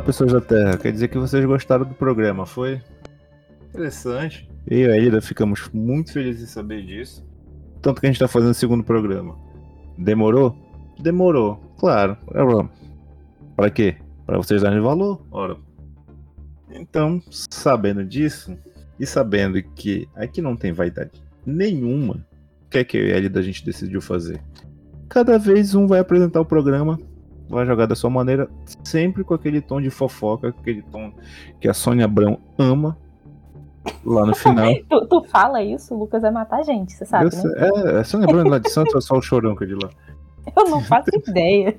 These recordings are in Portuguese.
Fala, pessoas da Terra. Quer dizer que vocês gostaram do programa, foi? Interessante. Eu e a Ida ficamos muito felizes em saber disso. Tanto que a gente tá fazendo o segundo programa. Demorou? Demorou, claro. Para quê? Para vocês darem valor? Ora. Então, sabendo disso, e sabendo que aqui não tem vaidade nenhuma, o que é que eu e a Ida a gente decidiu fazer? Cada vez um vai apresentar o programa vai jogar da sua maneira, sempre com aquele tom de fofoca, aquele tom que a Sônia Abrão ama. Lá no final. tu, tu, fala isso, o Lucas vai matar a gente, você sabe, eu, né? É, a Sônia Abrão é lá de Santos é só o chorão que é de lá? Eu não faço ideia.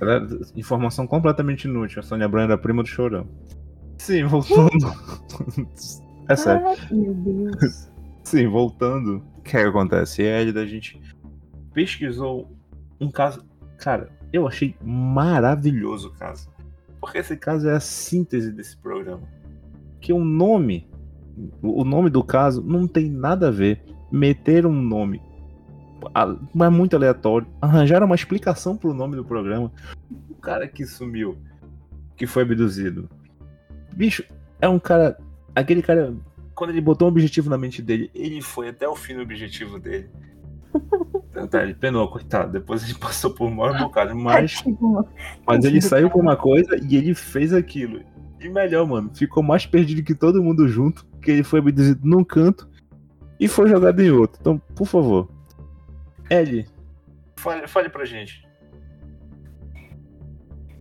Era informação completamente inútil. A Sônia Abrão era prima do chorão. Sim, voltando. é sério. Ai, meu Deus. Sim, voltando. O que, é que acontece? É a gente pesquisou um caso Cara, eu achei maravilhoso o caso. Porque esse caso é a síntese desse programa. Que o nome, o nome do caso não tem nada a ver. Meter um nome é muito aleatório. Arranjaram uma explicação pro nome do programa. O cara que sumiu, que foi abduzido. Bicho, é um cara. Aquele cara, quando ele botou um objetivo na mente dele, ele foi até o fim do objetivo dele. Tá, ele penou, coitado. Depois ele passou por maior bocado. Mas, mas ele saiu com uma coisa e ele fez aquilo. E melhor, mano, ficou mais perdido que todo mundo junto. Que ele foi abduzido num canto e foi jogado em outro. Então, por favor. Ellie, fale, fale pra gente.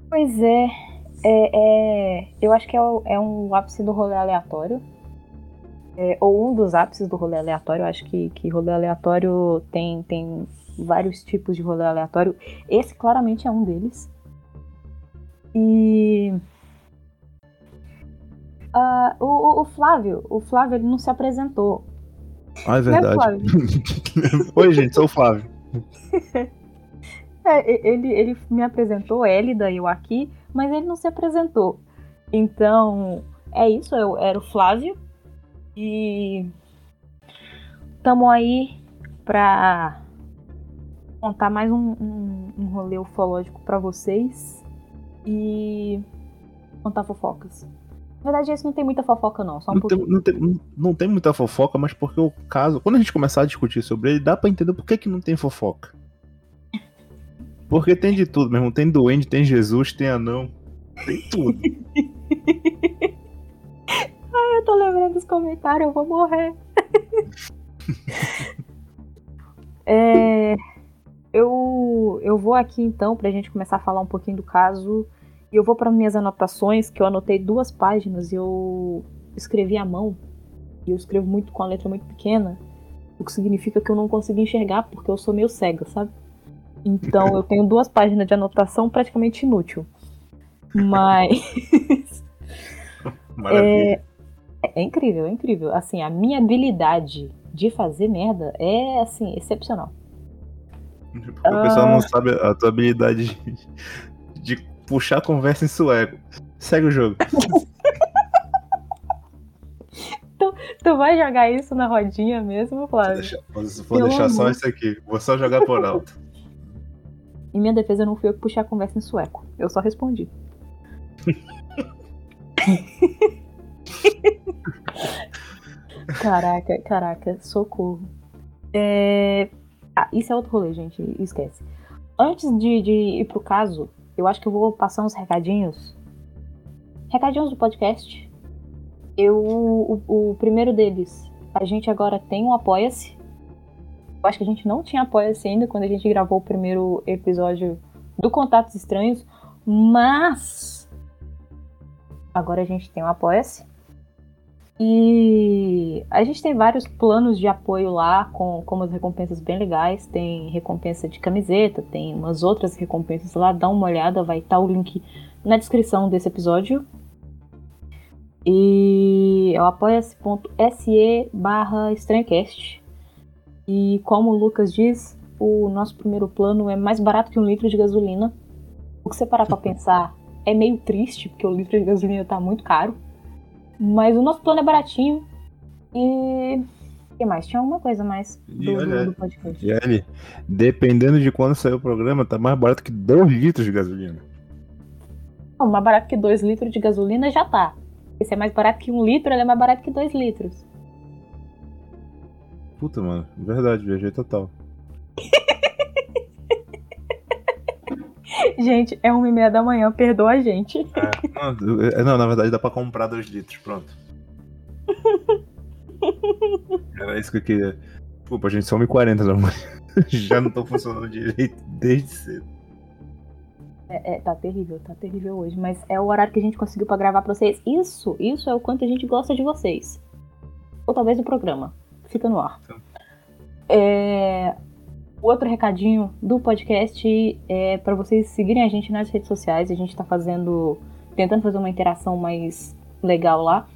Pois é. é, é eu acho que é, é um ápice do rolê aleatório é, ou um dos ápices do rolê aleatório. Eu acho que, que rolê aleatório tem, tem vários tipos de rolê aleatório. Esse claramente é um deles. E. Uh, o, o, Flávio, o Flávio ele não se apresentou. Ah, é verdade. É, Oi, gente, sou o Flávio. é, ele, ele me apresentou, Elida e eu aqui, mas ele não se apresentou. Então, é isso, eu era o Flávio, e estamos aí para contar mais um, um, um rolê ufológico para vocês e contar fofocas. Na verdade, esse não tem muita fofoca, não. Só um não, tem, não, tem, não, tem, muita fofoca, mas porque o caso. Quando a gente começar a discutir sobre ele, dá pra entender por que, que não tem fofoca. Porque tem de tudo mesmo. Tem doente, tem Jesus, tem anão. Tem tudo. Ai, eu tô lembrando dos comentários, eu vou morrer. é, eu, eu vou aqui então, pra gente começar a falar um pouquinho do caso. E eu vou para minhas anotações, que eu anotei duas páginas e eu escrevi à mão. E eu escrevo muito com a letra muito pequena, o que significa que eu não consigo enxergar porque eu sou meio cega, sabe? Então eu tenho duas páginas de anotação praticamente inútil. Mas. Maravilha. É, é incrível, é incrível. Assim, a minha habilidade de fazer merda é, assim, excepcional. Porque o pessoal não sabe a tua habilidade de, de puxar a conversa em sueco. Segue o jogo. tu, tu vai jogar isso na rodinha mesmo, Flávio? Vou deixar, vou deixar só isso aqui. Vou só jogar por alto. Em minha defesa, não fui eu que puxei a conversa em sueco. Eu só respondi. caraca, caraca, socorro. É... Ah, isso é outro rolê, gente, esquece. Antes de, de ir pro caso, eu acho que eu vou passar uns recadinhos. Recadinhos do podcast. Eu, o, o primeiro deles, a gente agora tem um Apoia-se. Eu acho que a gente não tinha Apoia-se ainda quando a gente gravou o primeiro episódio do Contatos Estranhos, mas agora a gente tem um Apoia-se. E a gente tem vários planos de apoio lá, com, com umas recompensas bem legais. Tem recompensa de camiseta, tem umas outras recompensas lá. Dá uma olhada, vai estar o link na descrição desse episódio. E é o apoia-se barra estranhocast. E como o Lucas diz, o nosso primeiro plano é mais barato que um litro de gasolina. O que você parar pra pensar é meio triste, porque o litro de gasolina tá muito caro. Mas o nosso plano é baratinho. E. O que mais? Tinha alguma coisa mais do, E olha, do podcast. E ali, dependendo de quando sair o programa, tá mais barato que 2 litros de gasolina. Não, mais barato que 2 litros de gasolina já tá. Se é mais barato que um litro, ele é mais barato que 2 litros. Puta, mano, verdade, viajei total. Gente, é uma e meia da manhã, perdoa a gente. Não, é, não, na verdade dá pra comprar 2 litros, pronto. Era isso que eu queria. Desculpa, gente, são 1h40 da manhã. Já não tô funcionando direito desde cedo. É, é, tá terrível, tá terrível hoje. Mas é o horário que a gente conseguiu pra gravar pra vocês. Isso, isso é o quanto a gente gosta de vocês. Ou talvez o programa. Fica no ar. É, Outro recadinho do podcast é para vocês seguirem a gente nas redes sociais. A gente tá fazendo. tentando fazer uma interação mais legal lá.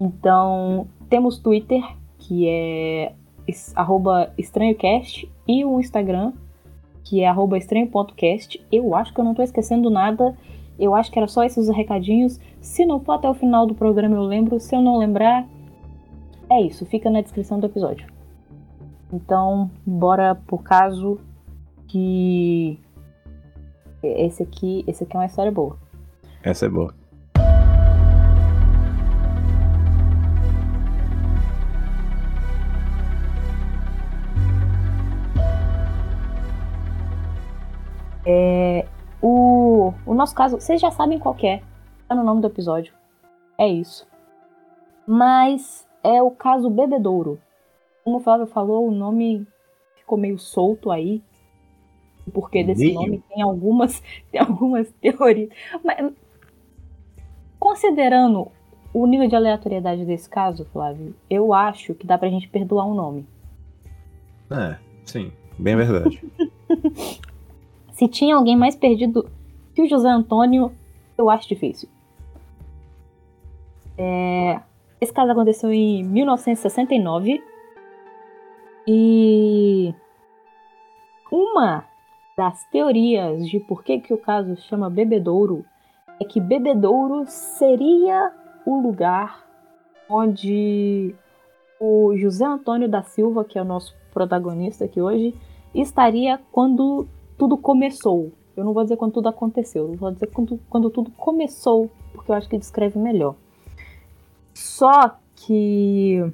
Então, temos Twitter, que é estranhocast, e o Instagram, que é estranho.cast. Eu acho que eu não tô esquecendo nada. Eu acho que era só esses os recadinhos. Se não for até o final do programa, eu lembro. Se eu não lembrar, é isso. Fica na descrição do episódio. Então, bora por caso que esse aqui, esse aqui é uma história boa. Essa é boa. É, o, o nosso caso, vocês já sabem qual que é. Tá no nome do episódio. É isso. Mas é o caso Bebedouro. Como o Flávio falou, o nome ficou meio solto aí. O porquê desse Meio? nome tem algumas, tem algumas teorias. Mas, considerando o nível de aleatoriedade desse caso, Flávio, eu acho que dá pra gente perdoar um nome. É, sim, bem verdade. Se tinha alguém mais perdido que o José Antônio, eu acho difícil. É, Esse caso aconteceu em 1969. E uma das teorias de por que, que o caso chama Bebedouro é que Bebedouro seria o lugar onde o José Antônio da Silva, que é o nosso protagonista aqui hoje, estaria quando tudo começou. Eu não vou dizer quando tudo aconteceu, eu vou dizer quando, quando tudo começou, porque eu acho que descreve melhor. Só que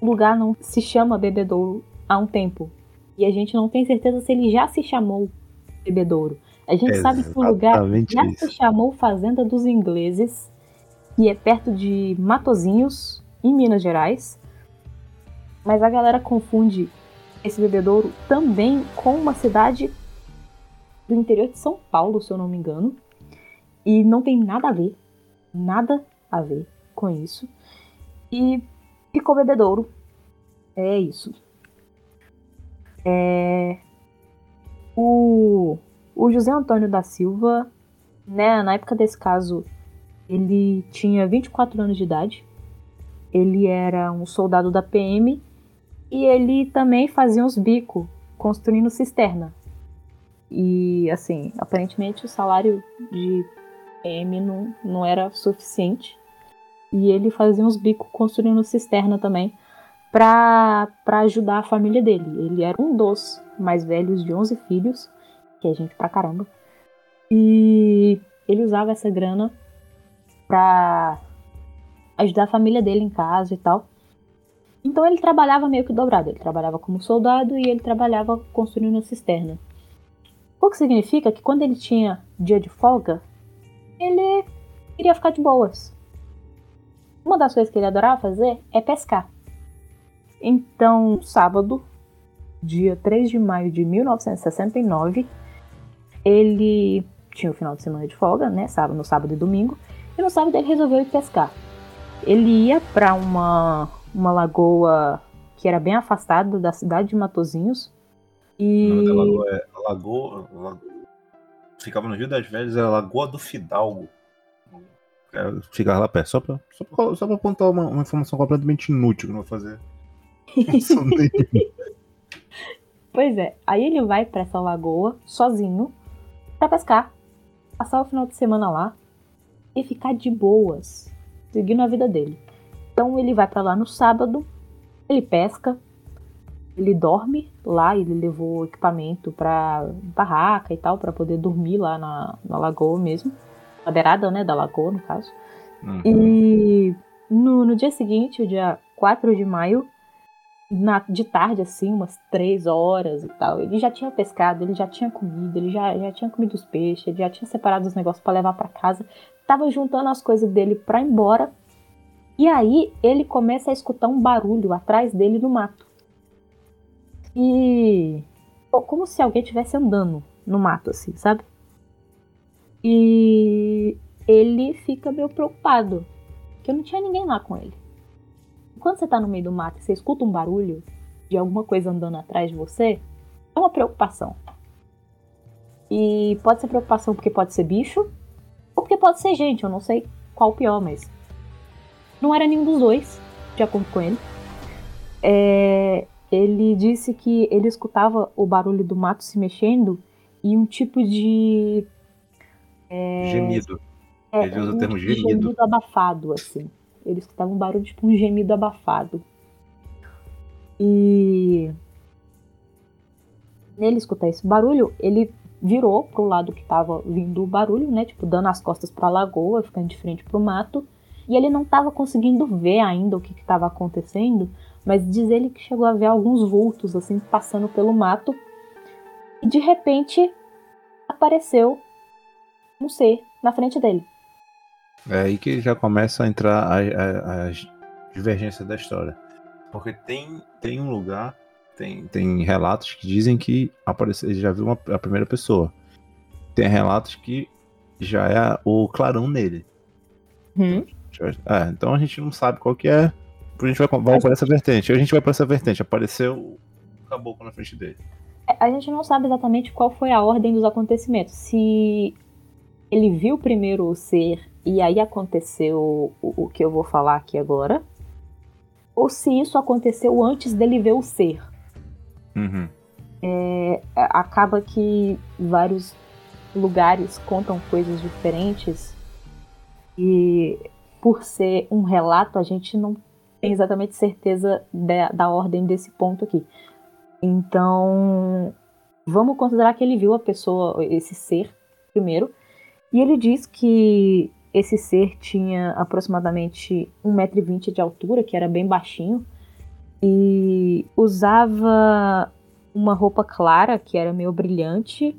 o lugar não se chama Bebedouro há um tempo. E a gente não tem certeza se ele já se chamou Bebedouro. A gente sabe que o lugar já isso. se chamou Fazenda dos Ingleses, que é perto de Matozinhos, em Minas Gerais. Mas a galera confunde esse bebedouro também com uma cidade do interior de São Paulo, se eu não me engano. E não tem nada a ver, nada a ver com isso. E ficou bebedouro. É isso. É... O... o José Antônio da Silva, né, na época desse caso, ele tinha 24 anos de idade. Ele era um soldado da PM e ele também fazia uns bicos construindo cisterna. E assim, aparentemente o salário de PM não, não era suficiente. E ele fazia uns bicos construindo cisterna também para ajudar a família dele. Ele era um dos mais velhos de 11 filhos, que é gente pra caramba. E ele usava essa grana pra ajudar a família dele em casa e tal. Então ele trabalhava meio que dobrado. Ele trabalhava como soldado e ele trabalhava construindo cisterna. O que significa que quando ele tinha dia de folga, ele queria ficar de boas. Uma das coisas que ele adorava fazer é pescar. Então, sábado, dia 3 de maio de 1969, ele tinha o final de semana de folga, né? Sábado, no sábado e domingo. E no sábado ele resolveu ir pescar. Ele ia para uma, uma lagoa que era bem afastada da cidade de Matozinhos. O E nome da lagoa é Lagoa. Ficava no Rio das Velhas, era Lagoa do Fidalgo. É, Ficava lá perto, só pra, só pra, só pra apontar uma, uma informação completamente inútil que não vou fazer. Pois é, aí ele vai para essa lagoa sozinho para pescar, passar o final de semana lá e ficar de boas, seguindo a vida dele. Então ele vai para lá no sábado, ele pesca, ele dorme lá, ele levou equipamento para barraca e tal, para poder dormir lá na, na lagoa mesmo, na beirada, né, da lagoa, no caso. Uhum. E no, no dia seguinte, o dia 4 de maio, na, de tarde, assim, umas 3 horas e tal, ele já tinha pescado, ele já tinha comido, ele já, já tinha comido os peixes, ele já tinha separado os negócios para levar para casa, tava juntando as coisas dele para ir embora. E aí ele começa a escutar um barulho atrás dele no mato. E. Como se alguém estivesse andando no mato, assim, sabe? E ele fica meio preocupado. Porque não tinha ninguém lá com ele. Quando você tá no meio do mato e você escuta um barulho de alguma coisa andando atrás de você, é uma preocupação. E pode ser preocupação porque pode ser bicho, ou porque pode ser gente, eu não sei qual pior, mas. Não era nenhum dos dois, de acordo com ele. É, ele disse que ele escutava o barulho do mato se mexendo e um tipo de. É, gemido. É, ele usa um o termo gemido. gemido abafado, assim. Ele escutava um barulho tipo um gemido abafado. E. Nele escutar esse barulho, ele virou pro lado que tava vindo o barulho, né? Tipo, dando as costas pra lagoa, ficando de frente pro mato. E ele não tava conseguindo ver ainda o que estava acontecendo, mas diz ele que chegou a ver alguns vultos assim passando pelo mato e de repente apareceu um ser na frente dele. É aí que já começa a entrar a, a, a divergência da história. Porque tem, tem um lugar, tem, tem relatos que dizem que apareceu, ele já viu uma, a primeira pessoa. Tem relatos que já é o clarão nele. Hum. É, então a gente não sabe qual que é a gente vai, vai para essa vertente. A gente vai para essa vertente. Apareceu o caboclo na frente dele. É, a gente não sabe exatamente qual foi a ordem dos acontecimentos. Se ele viu primeiro o ser e aí aconteceu o, o que eu vou falar aqui agora, ou se isso aconteceu antes dele ver o ser. Uhum. É, acaba que vários lugares contam coisas diferentes e por ser um relato a gente não tem exatamente certeza da, da ordem desse ponto aqui. Então, vamos considerar que ele viu a pessoa, esse ser, primeiro, e ele diz que esse ser tinha aproximadamente 1,20m de altura, que era bem baixinho, e usava uma roupa clara, que era meio brilhante,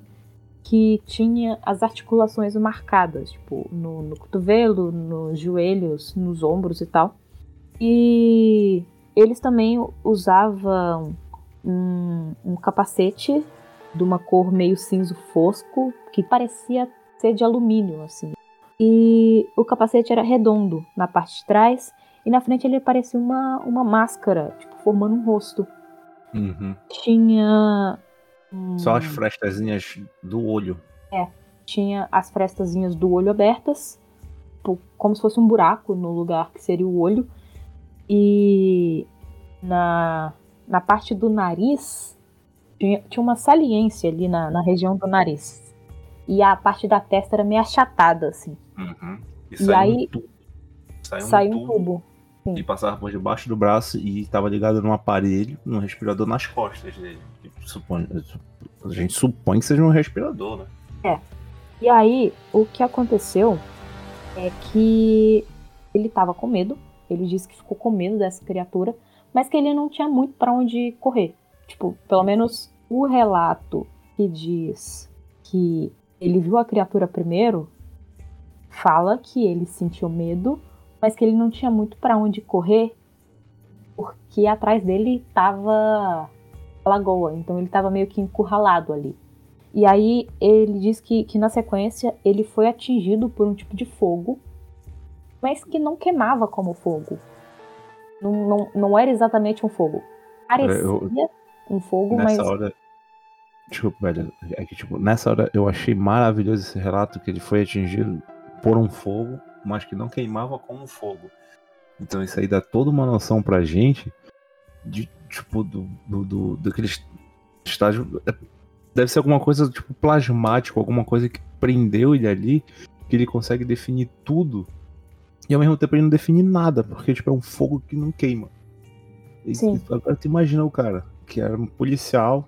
que tinha as articulações marcadas, tipo, no, no cotovelo, nos joelhos, nos ombros e tal. E eles também usavam um, um capacete de uma cor meio cinza fosco, que parecia ser de alumínio, assim. E o capacete era redondo na parte de trás, e na frente ele parecia uma, uma máscara, tipo, formando um rosto. Uhum. Tinha. Só as frestazinhas do olho. É, tinha as frestazinhas do olho abertas, tipo, como se fosse um buraco no lugar que seria o olho. E na, na parte do nariz tinha, tinha uma saliência ali na, na região do nariz. E a parte da testa era meio achatada, assim. Uhum. E, e aí um saiu, saiu um tubo. Um tubo e passava por debaixo do braço e estava ligado num aparelho, num respirador nas costas dele. Supõe, a gente supõe que seja um respirador, né? É. E aí, o que aconteceu é que ele estava com medo ele disse que ficou com medo dessa criatura, mas que ele não tinha muito para onde correr. Tipo, pelo menos o relato que diz que ele viu a criatura primeiro fala que ele sentiu medo, mas que ele não tinha muito para onde correr, porque atrás dele estava a lagoa, então ele estava meio que encurralado ali. E aí ele diz que, que na sequência ele foi atingido por um tipo de fogo mas que não queimava como fogo. Não, não, não era exatamente um fogo. Parecia eu, um fogo, nessa mas. Hora, desculpa, velho. É que, tipo, nessa hora eu achei maravilhoso esse relato que ele foi atingido por um fogo, mas que não queimava como fogo. Então isso aí dá toda uma noção pra gente de, tipo, do, do, do, do que eles estágio. é- Deve ser alguma coisa tipo plasmático, alguma coisa que prendeu ele ali, que ele consegue definir tudo. E ao mesmo tempo ele não define nada, porque tipo, é um fogo que não queima. E- Sim. Agora tu imagina o cara, que era um policial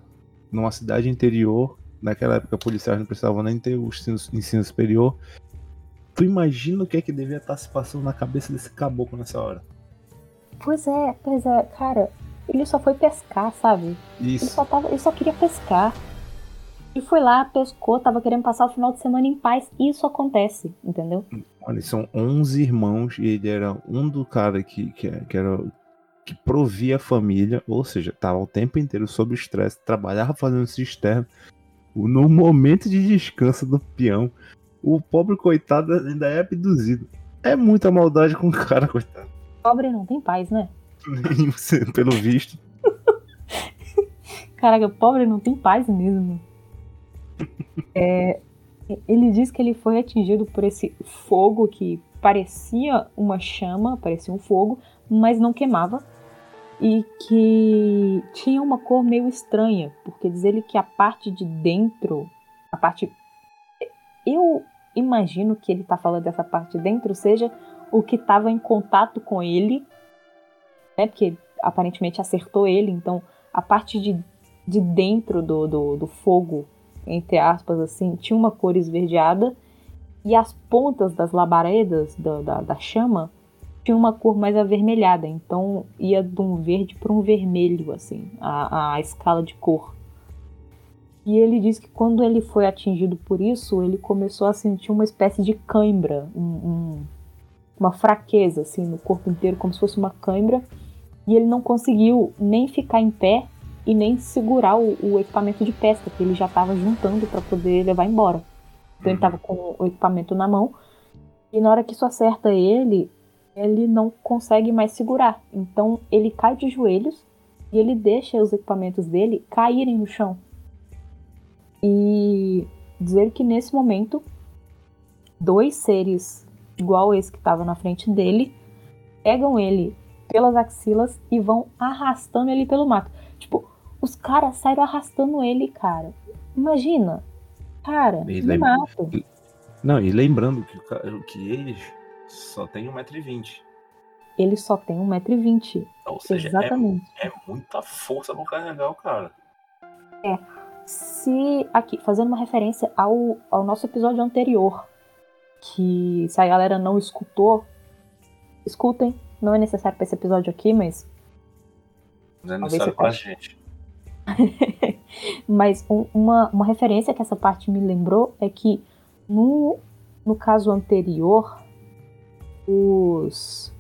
numa cidade interior. Naquela época, policiais não precisavam nem ter o ensino, ensino superior. Tu imagina o que é que devia estar se passando na cabeça desse caboclo nessa hora. Pois é, pois é, cara, ele só foi pescar, sabe? Ele Isso. só, tava, ele só queria pescar. E foi lá, pescou, tava querendo passar o final de semana em paz. E isso acontece, entendeu? Olha, são 11 irmãos e ele era um do cara que, que, que era que provia a família, ou seja, tava o tempo inteiro sob estresse, trabalhava fazendo cisterna. No momento de descanso do peão, o pobre coitado ainda é abduzido. É muita maldade com o cara, coitado. Pobre não tem paz, né? Pelo visto. Caraca, pobre não tem paz mesmo. É, ele diz que ele foi atingido por esse fogo que parecia uma chama, parecia um fogo, mas não queimava. E que tinha uma cor meio estranha, porque diz ele que a parte de dentro, a parte. Eu imagino que ele tá falando dessa parte de dentro seja o que estava em contato com ele, né? Porque aparentemente acertou ele, então a parte de, de dentro do, do, do fogo, entre aspas, assim, tinha uma cor esverdeada e as pontas das labaredas da, da, da chama tinham uma cor mais avermelhada, então ia de um verde para um vermelho, assim, a, a escala de cor. E ele diz que quando ele foi atingido por isso, ele começou a sentir uma espécie de cãibra, um- um- uma fraqueza, assim, no corpo inteiro, como se fosse uma cãibra. E ele não conseguiu nem ficar em pé e nem segurar o, o equipamento de pesca que ele já estava juntando para poder levar embora. Então ele estava com o equipamento na mão e na hora que isso acerta ele, ele não consegue mais segurar. Então ele cai de joelhos e ele deixa os equipamentos dele caírem no chão. E dizer que nesse momento dois seres igual esse que estava na frente dele pegam ele pelas axilas e vão arrastando ele pelo mato. Tipo, os caras saíram arrastando ele, cara. Imagina. Cara, E no lembra- mato. Não, e lembrando que, que eles só tem 1,20m. Ele só tem 1,20m. Ou seja, é, Exatamente. é muita força pra carregar o cara. Se aqui, fazendo uma referência ao, ao nosso episódio anterior, que se a galera não escutou, escutem. Não é necessário para esse episódio aqui, mas Não é necessário pra gente. Mas um- uma, uma referência que essa parte me lembrou é que no, no caso anterior, os,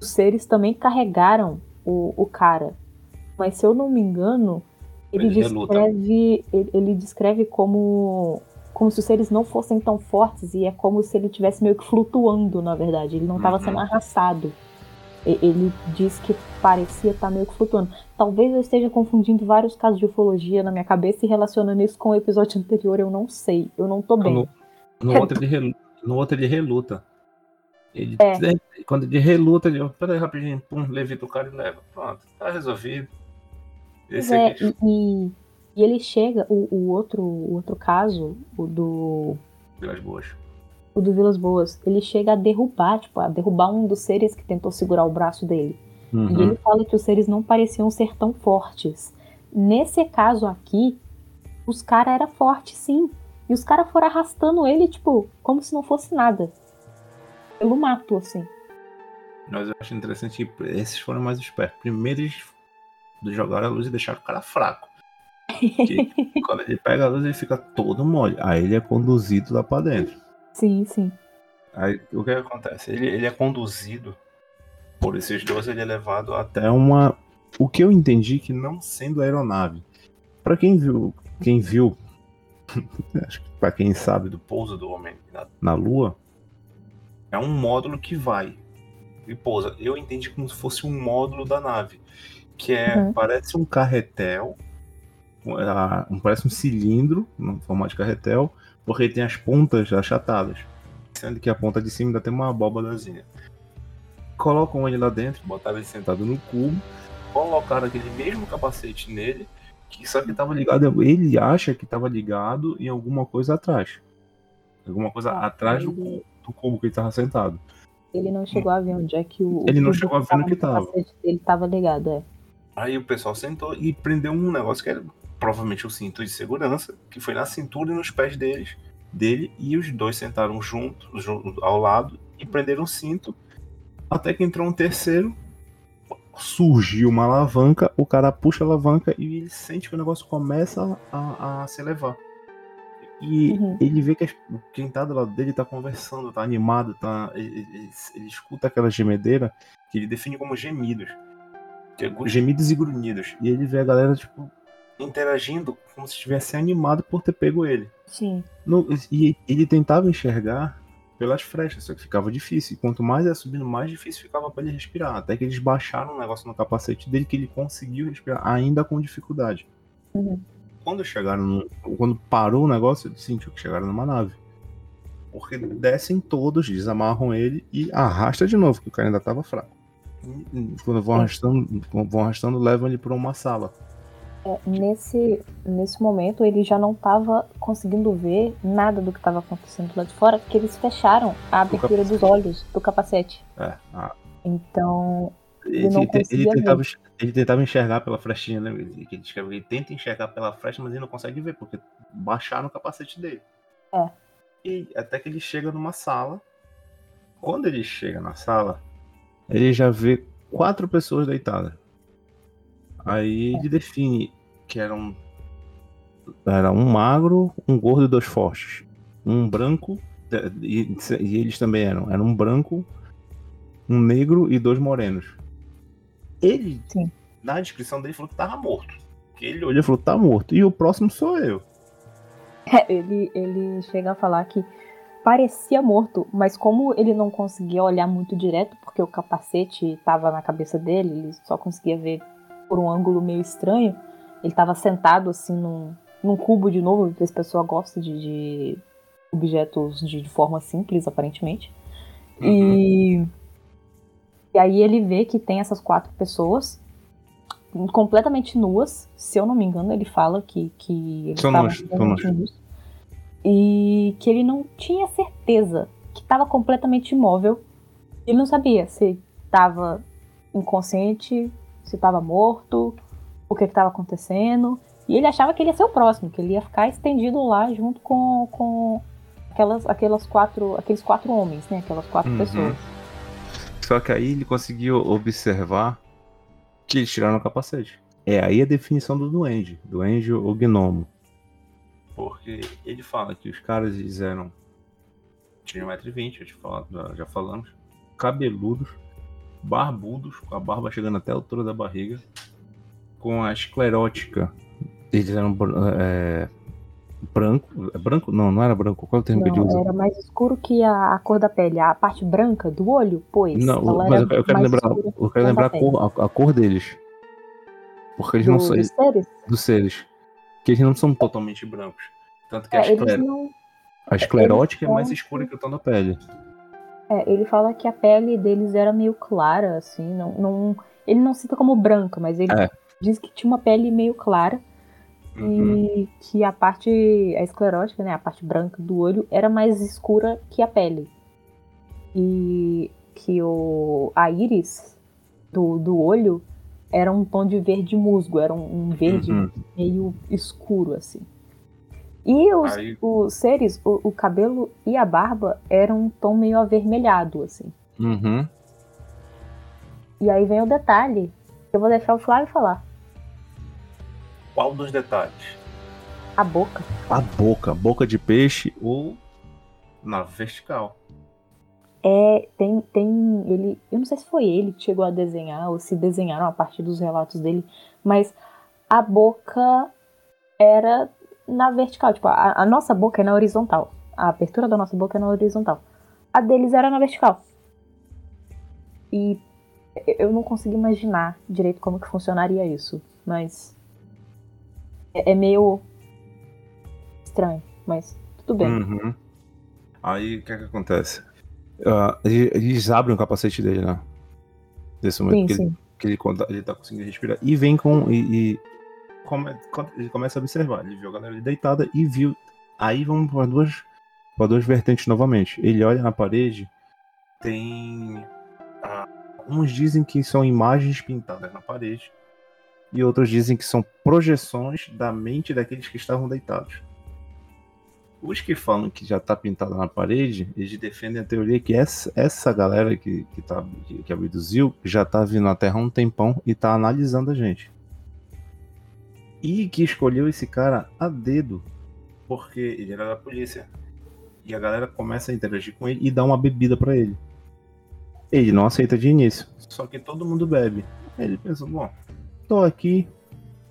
os seres também carregaram o, o cara. Mas se eu não me engano, ele Ele descreve, ele, ele descreve como, como se os seres não fossem tão fortes e é como se ele estivesse meio que flutuando, na verdade. Ele não estava Uhum. sendo arrastado. Ele diz que parecia estar meio que flutuando. Talvez eu esteja confundindo vários casos de ufologia na minha cabeça e relacionando isso com o episódio anterior, eu não sei. Eu não tô bem. No, no outro ele no outro ele reluta. Ele, É. Quando ele reluta, ele. Pera aí rapidinho, pum, levita o cara e leva. Pronto, tá resolvido. Esse é, aqui. e, e- e ele chega, o, o outro, o outro caso, o do, Vilas Boas. o do Vilas Boas, ele chega a derrubar, tipo, a derrubar um dos seres que tentou segurar o braço dele. E Uhum. ele fala que os seres não pareciam ser tão fortes. Nesse caso aqui, os caras eram fortes sim. E os caras foram arrastando ele, tipo, como se não fosse nada. Pelo mato, assim. Mas eu acho interessante que esses foram mais espertos. Primeiro eles jogaram a luz e deixaram o cara fraco. Quando ele pega a luz, ele fica todo mole. Aí ele é conduzido lá pra dentro. Sim, sim. Aí o que acontece? Ele, ele é conduzido por esses dois, ele é levado até uma. O que eu entendi que não sendo aeronave. Pra quem viu. Quem viu. acho que pra quem sabe do pouso do homem na, na Lua, é um módulo que vai e pousa. Eu entendi como se fosse um módulo da nave. Que é. Uhum. Parece um carretel. ah, Parece um cilindro, no formato de carretel, porque ele tem as pontas achatadas sendo que a ponta de cima ainda tem uma abóbadazinha. Colocam ele lá dentro, botaram ele sentado no cubo, colocaram aquele mesmo capacete nele, Que só que tava ligado, ele acha que tava ligado em alguma coisa atrás. Alguma coisa atrás do, ele- do cubo que ele tava sentado. Ele não chegou a ver onde é que o. Ele não chegou a ver no que tava. dele tava ligado, é. Aí o pessoal sentou e prendeu um negócio que era provavelmente o cinto de segurança, que foi na cintura e nos pés deles, dele, e os dois sentaram juntos, jun- ao lado, e prenderam o cinto, até que entrou um terceiro, surgiu uma alavanca, o cara puxa a alavanca e ele sente que o negócio começa a, a se elevar. E Uhum. ele vê que as- quem tá do lado dele tá conversando, tá animado, tá, ele, ele- ele escuta aquela gemedeira que ele define como gemidos. É Gemidos e grunhidos. E ele vê a galera, tipo, interagindo como se estivesse animado por ter pego ele. Sim. No- e ele tentava enxergar pelas frechas, só que ficava difícil. E quanto mais ia subindo, mais difícil ficava para ele respirar. Até que eles baixaram um negócio no capacete dele que ele conseguiu respirar, ainda com dificuldade. Uhum. Quando chegaram no, Quando parou o negócio, ele sentiu que chegaram numa nave. Porque descem todos, desamarram ele e arrasta de novo, que o cara ainda tava fraco. E- Quando vão arrastando, vão arrastando, levam ele para uma sala. É, nesse, nesse momento ele já não tava conseguindo ver nada do que estava acontecendo lá de fora, porque eles fecharam a abertura dos olhos do capacete. É, a- Então, Ele, ele- ele tentava, ele tentava enxergar pela frechinha, né? Ele, ele, tenta enxergar pela frecha, mas ele não consegue ver, porque baixaram o capacete dele. É. E até que ele chega numa sala. Quando ele chega na sala, ele já vê quatro pessoas deitadas. Aí ele define que eram. Era um magro, um gordo e dois fortes. Um branco, e, e eles também eram. Era um branco, um negro e dois morenos. Ele, Sim. na descrição dele, falou que tava morto. Que ele olhou e falou, tá morto. E o próximo sou eu. é, ele, ele chega a falar que parecia morto, mas como ele não conseguia olhar muito direto, porque o capacete estava na cabeça dele, ele só conseguia ver por um ângulo meio estranho. Ele estava sentado assim num, num cubo de novo, porque essa pessoa gosta de, de objetos de, de forma simples, aparentemente. E, e aí ele vê que tem essas quatro pessoas completamente nuas. Se eu não me engano, ele fala que, que nus, são completamente nus. E que ele não tinha certeza que estava completamente imóvel. Ele não sabia se estava inconsciente, se estava morto, o que estava acontecendo. E ele achava que ele ia ser o próximo, que ele ia ficar estendido lá junto com, com aquelas, aquelas quatro, aqueles quatro homens, né? Aquelas quatro Uhum. pessoas. Só que aí ele conseguiu observar que eles tiraram o capacete. É aí a definição do duende. Duende ou gnomo. Porque ele fala que os caras eles eram. Tinha 1,20m, já, já- falamos. Cabeludos, barbudos, com a barba chegando até a altura da barriga. Com a esclerótica. Eles eram é, branco. é branco? Não, não era branco. Qual é o termo que ele Não, usa? era mais escuro que a, a cor da pele. A parte branca do olho, pois. Não, mas eu, eu quero lembrar, eu quero que a lembrar a cor, a, a cor deles. Porque eles Do- não são dos seres. dos seres. Que eles não são totalmente brancos. Tanto que a, É, eles escler- não, a esclerótica é eles mais são- escura que o tom da pele. é, ele fala que a pele deles era meio clara, assim. Não, não, ele não cita como branca, mas ele É. diz que tinha uma pele meio clara. Uhum. E que a parte, a esclerótica, né, a parte branca do olho, era mais escura que a pele. E que o, a íris do, do olho era um tom de verde musgo, era um, um verde Uhum. meio escuro, assim. E os, Aí- os seres, o, o cabelo e a barba eram um tom meio avermelhado, assim. Uhum. E aí vem o detalhe, que eu vou deixar o Flávio falar. Qual dos detalhes? A boca. A boca, boca de peixe ou na vertical. É, tem, tem ele, eu não sei se foi ele que chegou a desenhar ou se desenharam a partir dos relatos dele, mas a boca era na vertical, tipo, a, a nossa boca é na horizontal, a abertura da nossa boca é na horizontal, a deles era na vertical. E eu não consigo imaginar direito como que funcionaria isso, mas é, é meio estranho, mas tudo bem. Uhum. Aí o que é que acontece? Ele- eles abrem o capacete dele, né? Nesse momento sim, que, ele, sim. que ele, conta- ele tá conseguindo respirar. E vem com. E, e come, ele começa a observar. Ele viu a galera deitada e viu. Aí vamos para duas, para duas vertentes novamente. Ele olha na parede, tem. Ah, uns dizem que são imagens pintadas na parede, e outros dizem que são projeções da mente daqueles que estavam deitados. Os que falam que já está pintado na parede, eles defendem a teoria que essa, essa galera que, que, tá, que, que abduziu já está vindo na Terra há um tempão e está analisando a gente. E que escolheu esse cara a dedo, porque ele era da polícia. E a galera começa a interagir com ele e dá uma bebida para ele. Ele não aceita de início, só que todo mundo bebe. Ele pensou, bom, tô aqui,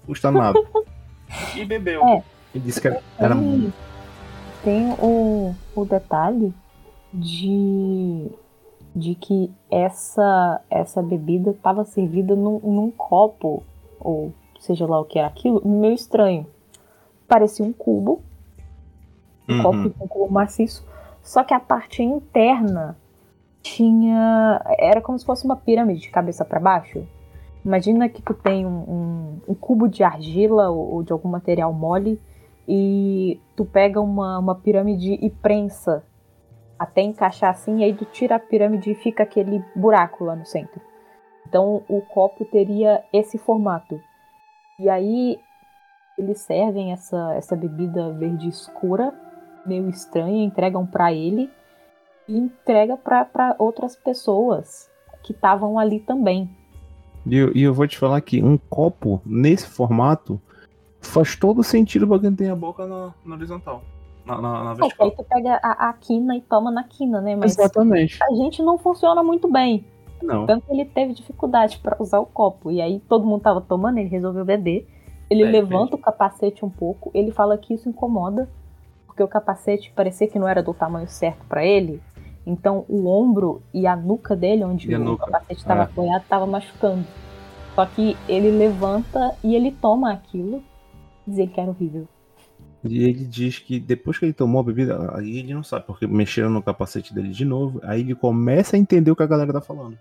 custa nada. e bebeu. É. Ele disse que era, era muito tem o, o detalhe de, de que essa, essa bebida estava servida num, num, copo, ou seja lá o que era aquilo, meio estranho. Parecia um cubo, um uhum. copo um cubo maciço, só que a parte interna tinha. Era como se fosse uma pirâmide de cabeça para baixo. Imagina que tu tem um, um, um cubo de argila ou, ou de algum material mole e tu pega uma, uma pirâmide e prensa até encaixar assim, e aí tu tira a pirâmide e fica aquele buraco lá no centro. Então o copo teria esse formato. E aí eles servem essa, essa bebida verde escura, meio estranha, entregam para ele e entrega para outras pessoas que estavam ali também. E eu, e eu vou te falar que um copo nesse formato faz todo sentido pra quem tem a boca na, na horizontal. Na, na, na vertical. aí tu pega a, a, quina e toma na quina, né? Mas Exatamente. a gente não funciona muito bem. Não. Tanto que ele teve dificuldade para usar o copo. E aí todo mundo tava tomando, ele resolveu beber. Ele é, levanta o capacete um pouco, ele fala que isso incomoda, porque o capacete parecia que não era do tamanho certo para ele. Então o ombro e a nuca dele, onde o capacete estava é. apoiado, estava machucando. Só que ele levanta e ele toma aquilo dizer que era horrível. E ele diz que depois que ele tomou a bebida, aí ele não sabe, porque mexeram no capacete dele de novo, aí ele começa a entender o que a galera tá falando.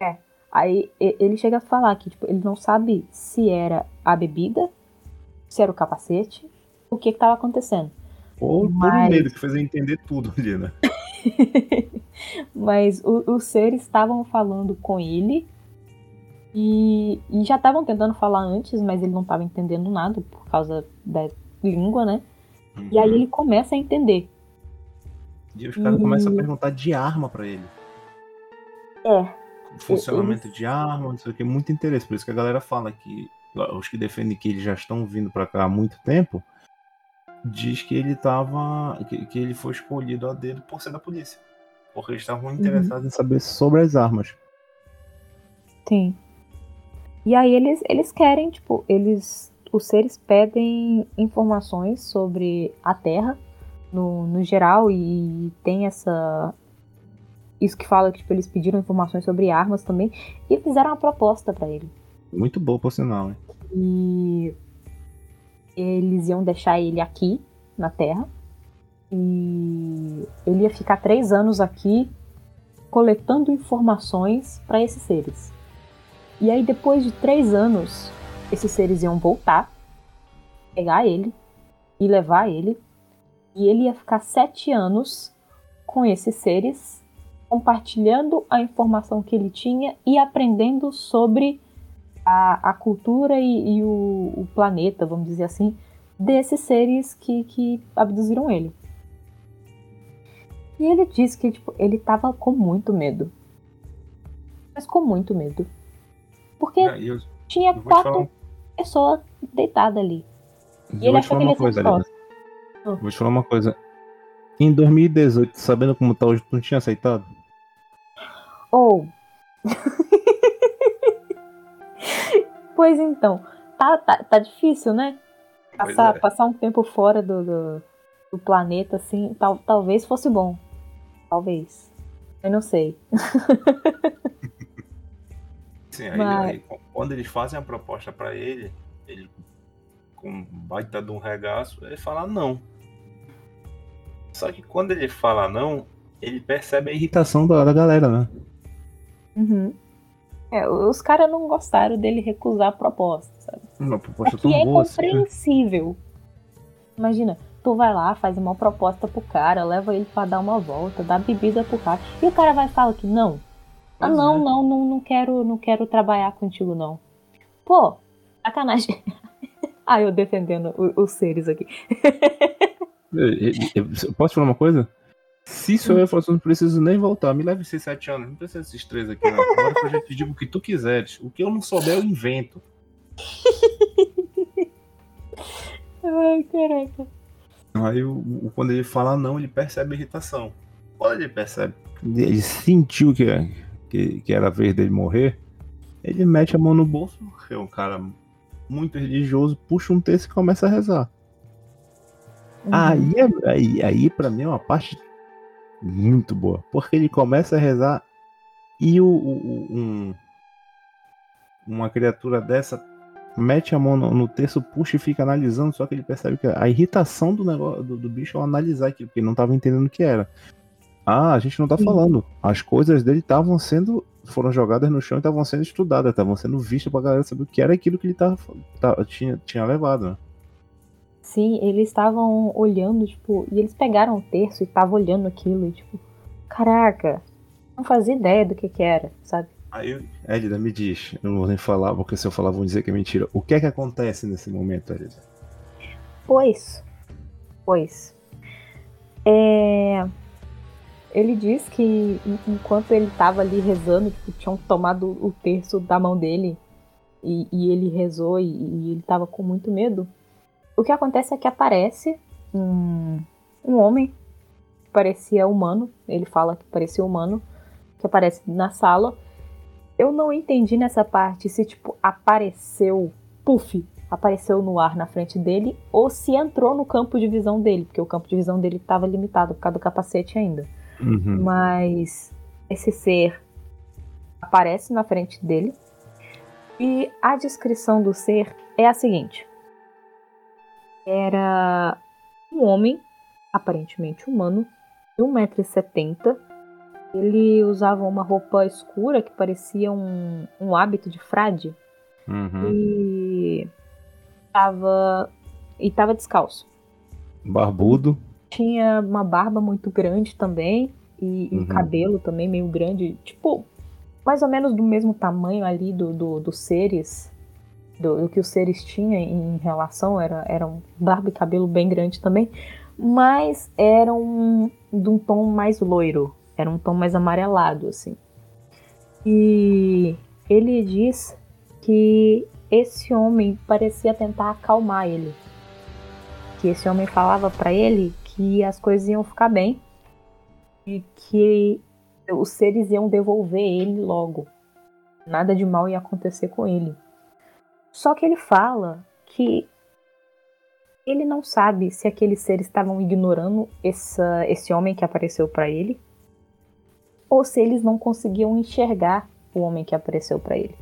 É. Aí ele chega a falar que tipo, ele não sabe se era a bebida, se era o capacete, o que que tava acontecendo. Ou Mas... por um medo que fez ele entender tudo ali, né? Mas os seres estavam falando com ele e, e já estavam tentando falar antes, mas ele não estava entendendo nada por causa da língua, né? Uhum. E aí ele começa a entender. E os caras e... começam a perguntar de arma para ele. É. Funcionamento Eles... de arma, não sei o que, muito interesse. Por isso que a galera fala que os que defendem que eles já estão vindo para cá há muito tempo, diz que ele tava. Que, que, ele foi escolhido a dedo por ser da polícia. Porque eles estavam uhum. interessados uhum. em saber sobre as armas. Sim. E aí eles, eles querem, tipo, eles. Os seres pedem informações sobre a Terra no, no geral e tem essa. Isso que fala que tipo, eles pediram informações sobre armas também e fizeram uma proposta para ele. Muito boa, por sinal, hein? E eles iam deixar ele aqui na Terra. E ele ia ficar três anos aqui coletando informações para esses seres. E aí, depois de três anos, esses seres iam voltar, pegar ele e levar ele. E ele ia ficar sete anos com esses seres, compartilhando a informação que ele tinha e aprendendo sobre a, a cultura e, e o, o, planeta, vamos dizer assim, desses seres que, que abduziram ele. E ele disse que tipo, ele estava com muito medo. Mas com muito medo. Porque eu, tinha eu quatro pessoas deitadas ali. E eu ele achou que ele ia coisa, Vou te falar uma coisa. Em 2018, sabendo como tá hoje, tu não tinha aceitado? Ou. Oh. pois então. Tá, tá, tá difícil, né? Passar, é. passar um tempo fora do, do, do planeta, assim, tal, talvez fosse bom. Talvez. Eu não sei. Sim, aí, Mas... aí, quando eles fazem a proposta para ele, ele com um baita de um regaço, ele fala não. Só que quando ele fala não, ele percebe a irritação da, da galera, né? Uhum. É, os caras não gostaram dele recusar a proposta, sabe? Uma proposta que tão é boa assim. né? compreensível. Imagina, tu vai lá, faz uma proposta pro cara, leva ele pra dar uma volta, dá bebida pro cara. E o cara vai e fala que não. Ah, Pois não, é. não, não, não quero, não quero trabalhar contigo, não. Pô, sacanagem. ah, eu defendendo o- os seres aqui. Eu- eu- eu- Posso falar uma coisa? Se sou eu, eu falo assim, não preciso nem voltar. Me leve esses sete anos. Não precisa desses três aqui, não. Agora que eu já te digo o que tu quiseres. O que eu não souber, eu invento. Ai, caraca. Aí, o, quando ele fala não, ele percebe a irritação. Quando ele percebe, ele sentiu que, que, que era a vez dele morrer, ele mete a mão no bolso, é um cara muito religioso, puxa um texto e começa a rezar. Uhum. Aí, é- aí, aí para mim é uma parte muito boa, porque ele começa a rezar e o, o- um, uma criatura dessa mete a mão no, no texto, puxa e fica analisando, só que ele percebe que a irritação do negócio do, do bicho é analisar aquilo, porque ele não estava entendendo o que era. Ah, a gente não tá Sim. falando. As coisas dele estavam sendo. foram jogadas no chão e estavam sendo estudadas, estavam sendo vistas pra galera saber o que era aquilo que ele tava, tá- tinha, tinha levado, né? Sim, eles estavam olhando, tipo, e eles pegaram o terço e estavam olhando aquilo, e tipo, caraca, não fazia ideia do que que era, sabe? Aí, Elida, me diz, eu não vou nem falar, porque se eu falar vão dizer que é mentira. O que é que acontece nesse momento, Elida? Pois, pois, é... Ele diz que en- enquanto ele tava ali rezando, tipo, tinham tomado o terço da mão dele e, e ele rezou e, e ele tava com muito medo. O que acontece é que aparece um, um homem que parecia humano, ele fala que parecia humano, que aparece na sala. Eu não entendi nessa parte se, tipo, apareceu, puff, apareceu no ar na frente dele ou se entrou no campo de visão dele, porque o campo de visão dele estava limitado por causa do capacete ainda. Uhum. Mas esse ser aparece na frente dele e a descrição do ser é a seguinte: era um homem, aparentemente humano, de 1,70m. Ele usava uma roupa escura que parecia um, um hábito de frade Uhum. e tava, e tava descalço. Barbudo. Tinha uma barba muito grande também e, e Uhum. cabelo também meio grande, tipo, mais ou menos do mesmo tamanho ali do, do- dos seres, do, do que os seres tinham em relação, era, era um barba e cabelo bem grande também, mas era um, de um tom mais loiro, era um tom mais amarelado, assim. E ele diz que esse homem parecia tentar acalmar ele. Que esse homem falava pra ele que as coisas iam ficar bem e que os seres iam devolver ele logo. Nada de mal ia acontecer com ele. Só que ele fala que ele não sabe se aqueles seres estavam ignorando essa, esse homem que apareceu pra ele ou se eles não conseguiam enxergar o homem que apareceu pra ele.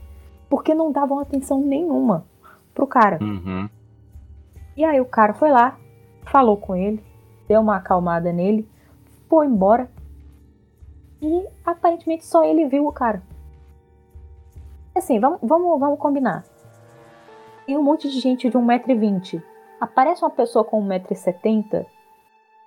Porque não davam atenção nenhuma pro cara. Uhum. E aí o cara foi lá, falou com ele, deu uma acalmada nele, foi embora. E aparentemente só ele viu o cara. Assim, vamos, vamos, vamos combinar. Tem um monte de gente de 1,20m. Aparece uma pessoa com 1,70m.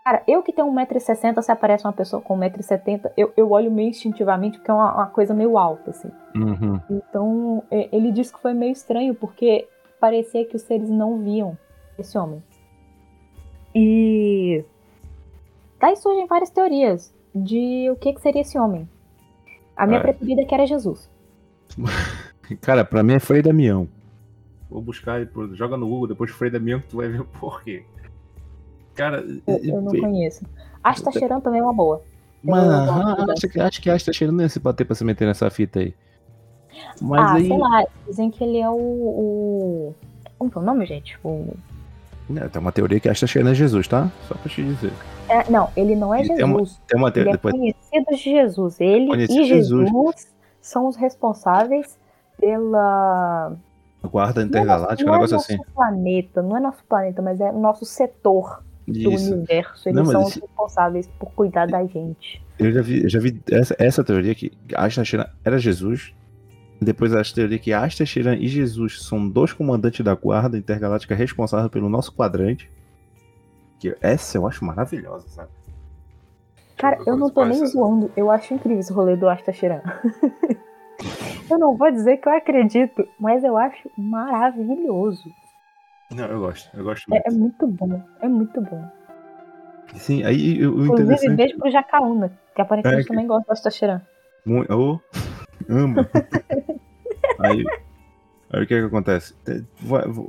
Cara, eu que tenho 1,60m, se aparece uma pessoa com 1,70m, eu, eu olho meio instintivamente, porque é uma, uma coisa meio alta, assim. Uhum. Então, ele disse que foi meio estranho, porque parecia que os seres não viam esse homem. E daí surgem várias teorias de o que, que seria esse homem. A minha preferida é que era Jesus. Cara, pra mim é Frei Damião. Vou buscar joga no Google depois Frei Damião que tu vai ver o porquê. Cara, Eu, eu não conheço. Astacheran também é uma boa. Mas, Eu aham, gosto dessa. acho, que, acho que a tá cheirando ia se bater pra se meter nessa fita aí. Mas ah, aí. sei lá, dizem que ele é o. o... Como que é o nome, gente? O... Tem uma teoria que a cheirando é Jesus, tá? Só pra te dizer. É, não, ele não é E tem uma- Jesus. Tem uma Ele teoria. é Depois... conhecido de Jesus. Ele Conhecido e Jesus. Jesus são os responsáveis pela. Guarda Não é intergaláctica, um negócio não assim. é nosso planeta, não é nosso planeta, mas é o nosso setor do Isso. universo. Eles Não, são esse- os responsáveis por cuidar da gente. Eu já vi, eu já vi essa, essa teoria que Ashton Sheeran era Jesus Depois a teoria que Asta Shiran e Jesus são dois comandantes da guarda intergaláctica responsáveis pelo nosso quadrante. Que essa eu acho maravilhosa, sabe? Cara, eu não tô nem zoando. Eu acho incrível esse rolê do Asta Shiran. eu não vou dizer que eu acredito, mas eu acho maravilhoso. Não, eu gosto. Eu gosto muito. É, é muito bom. É muito bom. Sim, aí o Inclusive, interessante... beijo pro Jacaúna, que aparentemente é, também gosta do Asta Shiran. Muito... Oh, amo. aí, aí o que é que acontece? Tem,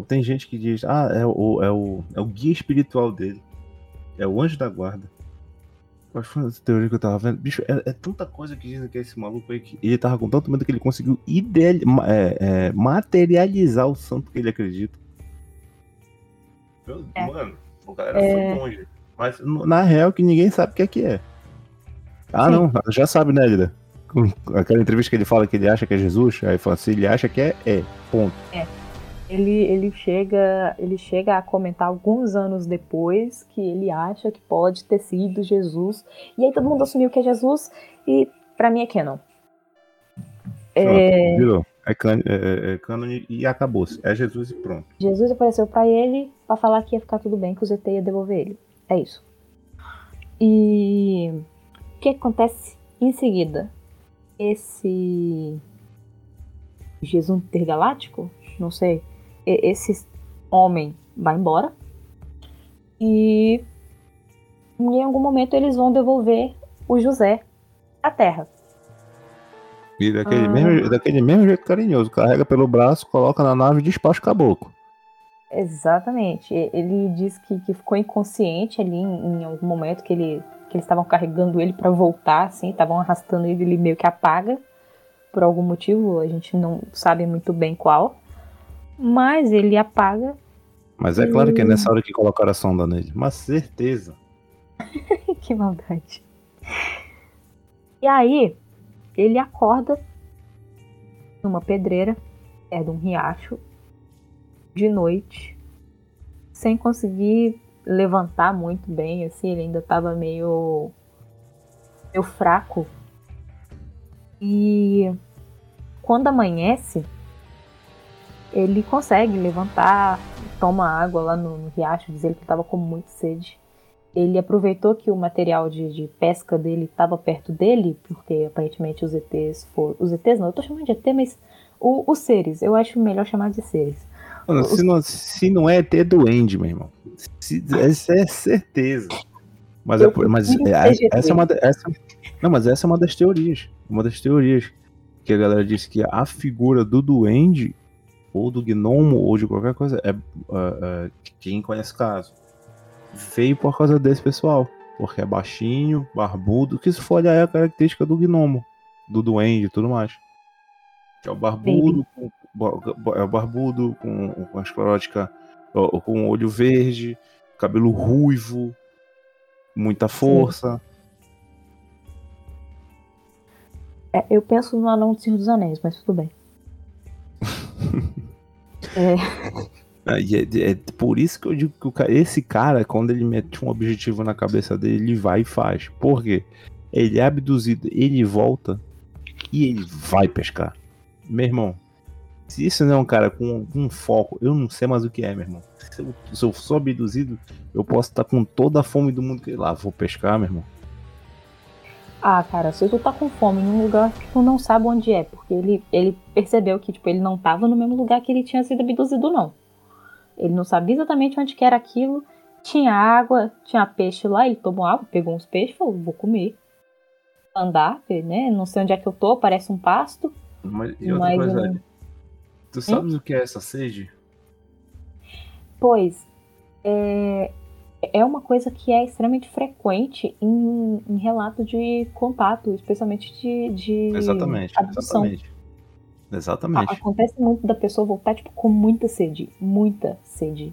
tem, gente que diz, ah, é o, é, o, é o guia espiritual dele. É o anjo da guarda. Qual foi essa teoria que eu tava vendo? Bicho, é, é, tanta coisa que dizem que é esse maluco aí que ele tava com tanto medo que ele conseguiu ideal, é, é, materializar o santo que ele acredita. É. Mano, o galera foi longe. Mas na real que ninguém sabe o que é que é. Ah, Sim. não, já sabe, né, Lida? Aquela entrevista que ele fala que ele acha que é Jesus, aí fala assim, ele acha que é, é, ponto. É. Ele, ele, chega, ele chega a comentar alguns anos depois que ele acha que pode ter sido Jesus. E aí todo mundo assumiu que é Jesus e para mim é canon. É... Virou. É, can, é, é, é canon e acabou-se. É Jesus e pronto. Jesus apareceu para ele para falar que ia ficar tudo bem, que o ZT ia devolver ele. É isso. E o que acontece em seguida? Esse Jesus intergaláctico, não sei, esse homem vai embora e em algum momento eles vão devolver o José à Terra. E daquele, ah. mesmo, daquele mesmo jeito carinhoso, carrega pelo braço, coloca na nave e despacha o caboclo. Exatamente. Ele diz que, que ficou inconsciente ali em, em algum momento que ele que eles estavam carregando ele para voltar, assim, estavam arrastando ele, ele meio que apaga por algum motivo, a gente não sabe muito bem qual. Mas ele apaga. Mas é claro que é nessa hora que colocaram a sonda nele. Uma certeza. que maldade. E aí, ele acorda numa pedreira, é de um riacho, de noite, sem conseguir levantar muito bem, assim, ele ainda estava meio, meio fraco. E quando amanhece, ele consegue levantar, toma água lá no, no riacho, diz ele que estava com muita sede. Ele aproveitou que o material de, de pesca dele estava perto dele, porque aparentemente os ETs foram. Os ETs não, eu tô chamando de ET, mas o, os seres, eu acho melhor chamar de seres. Mano, se, não, se não é ET, é doente, meu irmão. Se, essa é certeza. Mas, é, mas é, essa é uma. Essa, não, mas essa é uma das teorias. Uma das teorias. Que a galera disse que a figura do duende, ou do gnomo, ou de qualquer coisa, é. Uh, uh, quem conhece o caso. Veio por causa desse pessoal. Porque é baixinho, barbudo. Que se for olhar é a característica do gnomo. Do duende e tudo mais. Que é o barbudo, com, é o barbudo, com, com a esclerótica, com o olho verde, cabelo ruivo, muita força. É, eu penso no anão do Senhor dos Anéis, mas tudo bem. É. É, é, por isso que eu digo que esse cara, quando ele mete um objetivo na cabeça dele, ele vai e faz. Por quê? Ele é abduzido, ele volta e ele vai pescar. Meu irmão, se isso não é um cara com um foco, eu não sei mais o que é, meu irmão. Se eu, se eu sou abduzido, eu posso estar com toda a fome do mundo lá, vou pescar, meu irmão. Ah, cara, se tu tá com fome num lugar que tu não sabe onde é, porque ele, ele percebeu que, tipo, ele não tava no mesmo lugar que ele tinha sido abduzido, não. Ele não sabia exatamente onde que era aquilo. Tinha água, tinha peixe lá, ele tomou água, pegou uns peixes e falou, vou comer. Andar, né? Não sei onde é que eu tô, parece um pasto. Mas, e outra mas coisa, Tu sabes hum? o que é essa sede? Pois, é, é uma coisa que é extremamente frequente em, em relato de contato, especialmente de, de exatamente, abdução. Exatamente. Exatamente. Acontece muito da pessoa voltar tipo, com muita sede, muita sede.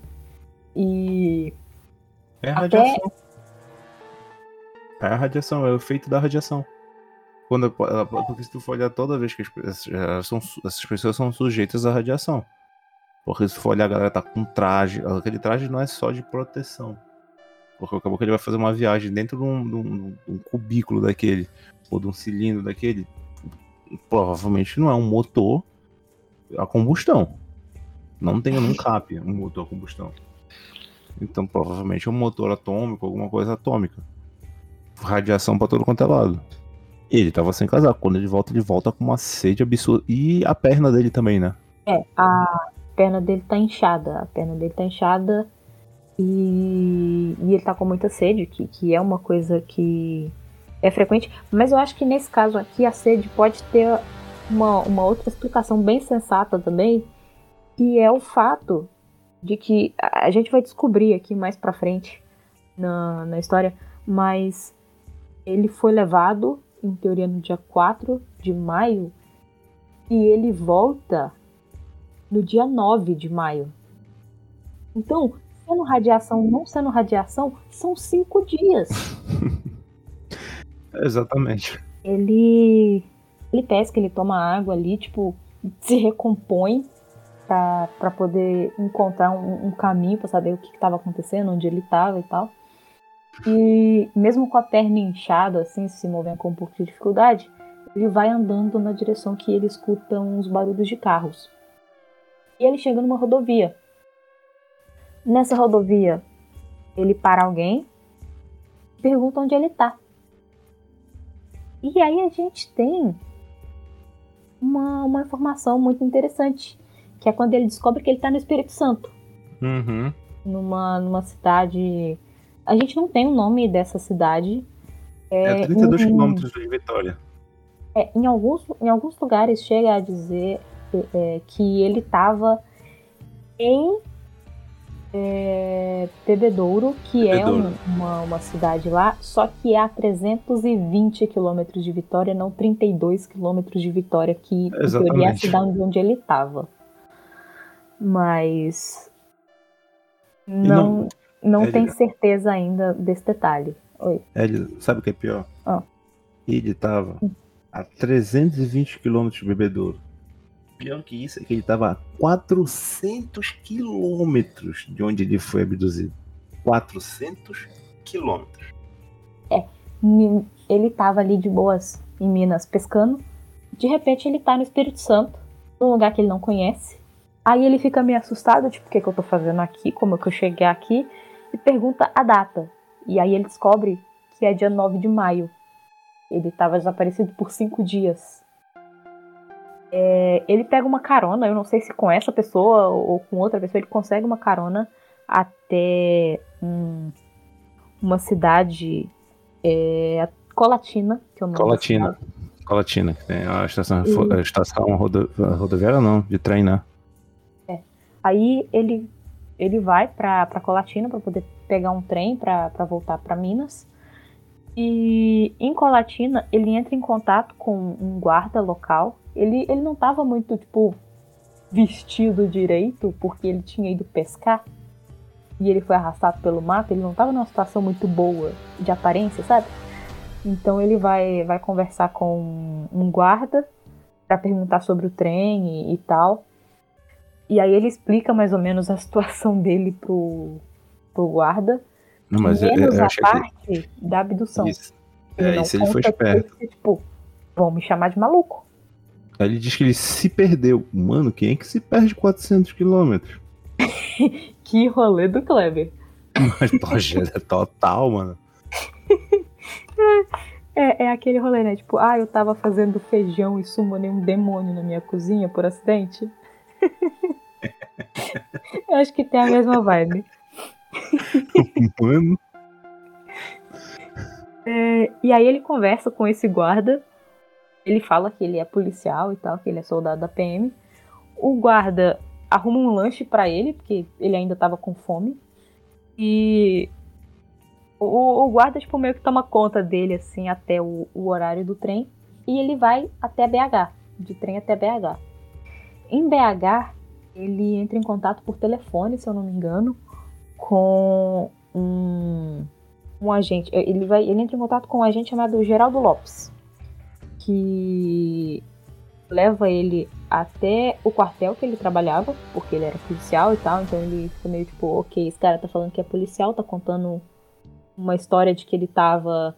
E. É a até... radiação. É a radiação, é o efeito da radiação. Quando, porque se tu for olhar toda vez que as, são, essas pessoas são sujeitas à radiação. Porque se tu for olhar, a galera tá com traje. Aquele traje não é só de proteção. Porque acabou que ele vai fazer uma viagem dentro de um, de um, de um cubículo daquele, ou de um cilindro daquele, provavelmente não é um motor a combustão. Não tem um cap um motor a combustão. Então provavelmente é um motor atômico, alguma coisa atômica. Radiação para todo quanto é lado. Ele tava sem casaco. Quando ele volta, ele volta com uma sede absurda. E a perna dele também, né? É, a perna dele tá inchada. A perna dele tá inchada e, e ele tá com muita sede, que, que é uma coisa que é frequente. Mas eu acho que nesse caso aqui a sede pode ter uma, uma outra explicação bem sensata também, que é o fato de que a gente vai descobrir aqui mais pra frente na, na história, mas ele foi levado, em teoria, no dia 4 de maio, e ele volta no dia 9 de maio. Então, sendo radiação, não sendo radiação, são cinco dias. Exatamente. Ele, ele pesca, ele toma água ali, tipo, se recompõe para poder encontrar um, um caminho para saber o que estava acontecendo, onde ele estava e tal. E mesmo com a perna inchada, assim, se movendo com um pouco de dificuldade, ele vai andando na direção que ele escuta uns barulhos de carros. E ele chega numa rodovia. Nessa rodovia, ele para alguém, pergunta onde ele tá. E aí a gente tem uma, uma informação muito interessante, que é quando ele descobre que ele tá no Espírito Santo. Uhum. Numa, numa cidade. A gente não tem o nome dessa cidade. É, é 32 em, quilômetros de Vitória. É, em, alguns, em alguns lugares chega a dizer é, que ele estava em é, Bebedouro, que Bebedouro. é um, uma, uma cidade lá, só que é a 320 quilômetros de Vitória, não 32 quilômetros de Vitória, que Exatamente. é a cidade onde ele estava. Mas não, não, não tem certeza ainda desse detalhe. Oi. Hélio, sabe o que é pior? Ah. Ele estava a 320 quilômetros de Bebedouro. Pior que isso é que ele estava a 400 quilômetros de onde ele foi abduzido. 400 quilômetros. É, ele estava ali de boas em Minas pescando. De repente ele está no Espírito Santo, num lugar que ele não conhece. Aí ele fica meio assustado, tipo, o que, que eu tô fazendo aqui? Como é que eu cheguei aqui? E pergunta a data. E aí ele descobre que é dia 9 de maio. Ele estava desaparecido por cinco dias. É, ele pega uma carona, eu não sei se com essa pessoa ou com outra pessoa, ele consegue uma carona até um, uma cidade é, Colatina, que é o nome Colatina. Colatina, que tem a estação, e... a estação rodo, rodoviária não, de trem, né? É. Aí ele, ele vai pra, pra Colatina para poder pegar um trem para voltar para Minas. E em Colatina ele entra em contato com um guarda local ele, ele não tava muito, tipo, vestido direito, porque ele tinha ido pescar e ele foi arrastado pelo mato, ele não tava numa situação muito boa de aparência, sabe? Então ele vai, vai conversar com um guarda para perguntar sobre o trem e, e, tal. E aí ele explica mais ou menos a situação dele pro, pro guarda. Não, mas menos eu, eu a parte que... da abdução. Isso. Ele é, isso ele foi esperto. Que, tipo, vão me chamar de maluco. Aí ele diz que ele se perdeu. Mano, quem é que se perde 400 quilômetros? que rolê do Kleber. Mas é total, mano. É, é aquele rolê, né? Tipo, ah, eu tava fazendo feijão e summonei um demônio na minha cozinha por acidente. eu acho que tem a mesma vibe. Mano. É, e aí ele conversa com esse guarda ele fala que ele é policial e tal, que ele é soldado da PM. O guarda arruma um lanche para ele, porque ele ainda tava com fome. E o, o, guarda, tipo, meio que toma conta dele, assim, até o, o horário do trem. E ele vai até BH, de trem até BH. Em BH, ele entra em contato por telefone, se eu não me engano, com um, um agente. Ele, vai, ele entra em contato com um agente chamado Geraldo Lopes que leva ele até o quartel que ele trabalhava, porque ele era policial e tal, então ele fica meio tipo, ok, esse cara tá falando que é policial, tá contando uma história de que ele tava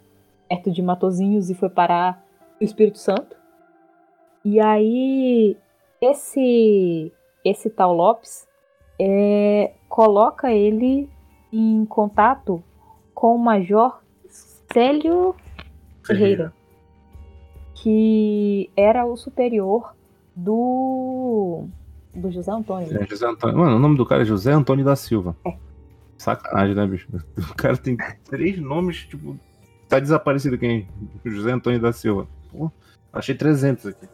perto de Matozinhos e foi parar no Espírito Santo. E aí, esse, esse tal Lopes é, coloca ele em contato com o Major Célio Ferreira, que era o superior do do José Antônio. É, José Antônio. Mano, o nome do cara é José Antônio da Silva. É. Sacanagem, né, bicho? O cara tem três nomes, tipo. Tá desaparecido quem? José Antônio da Silva. Pô, achei 300 aqui.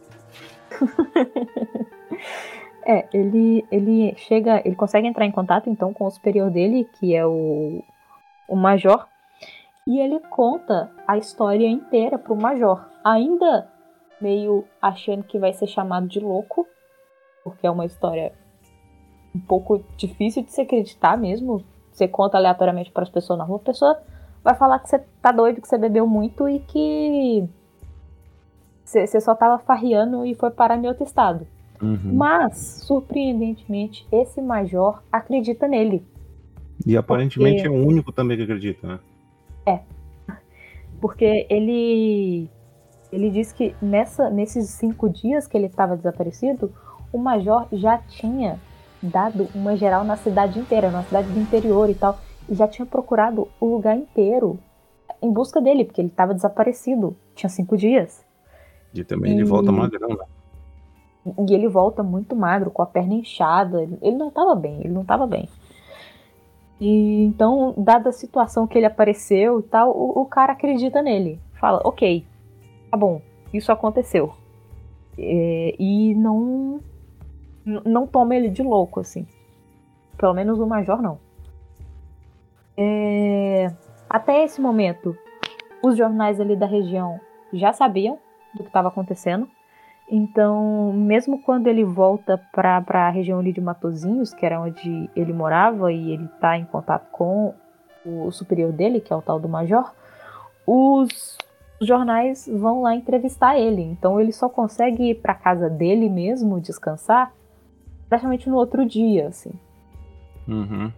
é, ele, ele chega, ele consegue entrar em contato então com o superior dele, que é o, o Major, e ele conta a história inteira pro Major, ainda meio achando que vai ser chamado de louco, porque é uma história um pouco difícil de se acreditar mesmo. Você conta aleatoriamente para as pessoas na rua, a pessoa vai falar que você tá doido, que você bebeu muito e que você só tava farriando e foi parar em outro estado. Uhum. Mas, surpreendentemente, esse major acredita nele. E aparentemente porque... é o único também que acredita, né? É. Porque ele ele diz que nessa, nesses cinco dias que ele estava desaparecido, o major já tinha dado uma geral na cidade inteira, na cidade do interior e tal, e já tinha procurado o lugar inteiro em busca dele, porque ele estava desaparecido, tinha cinco dias. E também e... ele volta magrão, né? E ele volta muito magro, com a perna inchada. Ele não estava bem, ele não estava bem. E então, dada a situação que ele apareceu e tal, o, o cara acredita nele. Fala, ok, tá bom, isso aconteceu. É, e não não toma ele de louco, assim. Pelo menos o Major não. É... Até esse momento, os jornais ali da região já sabiam do que estava acontecendo. Então, mesmo quando ele volta para a região ali de Matozinhos, que era onde ele morava e ele está em contato com o superior dele, que é o tal do Major, os jornais vão lá entrevistar ele. Então, ele só consegue ir para casa dele mesmo descansar praticamente no outro dia, assim. Uhum.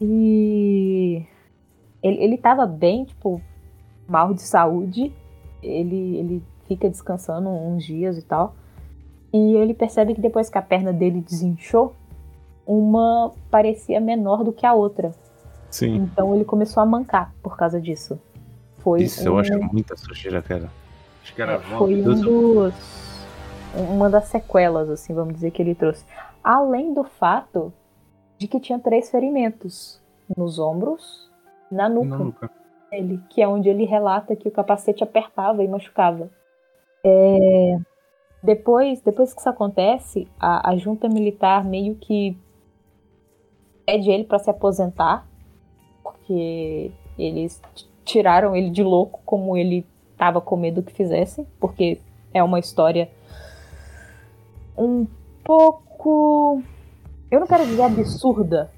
E ele, ele tava bem, tipo, mal de saúde. Ele, ele fica descansando uns dias e tal. E ele percebe que depois que a perna dele desinchou, uma parecia menor do que a outra. Sim. Então ele começou a mancar por causa disso. Foi Isso, um... eu acho muita sujeira, cara. Acho que era é, Foi um dos. Uma das sequelas, assim, vamos dizer, que ele trouxe além do fato de que tinha três ferimentos nos ombros, na nuca, na nuca. Dele, que é onde ele relata que o capacete apertava e machucava. É... Depois, depois que isso acontece, a, a junta militar meio que pede ele para se aposentar, porque eles tiraram ele de louco, como ele estava com medo que fizessem, porque é uma história um pouco pouco. Eu não quero dizer absurda.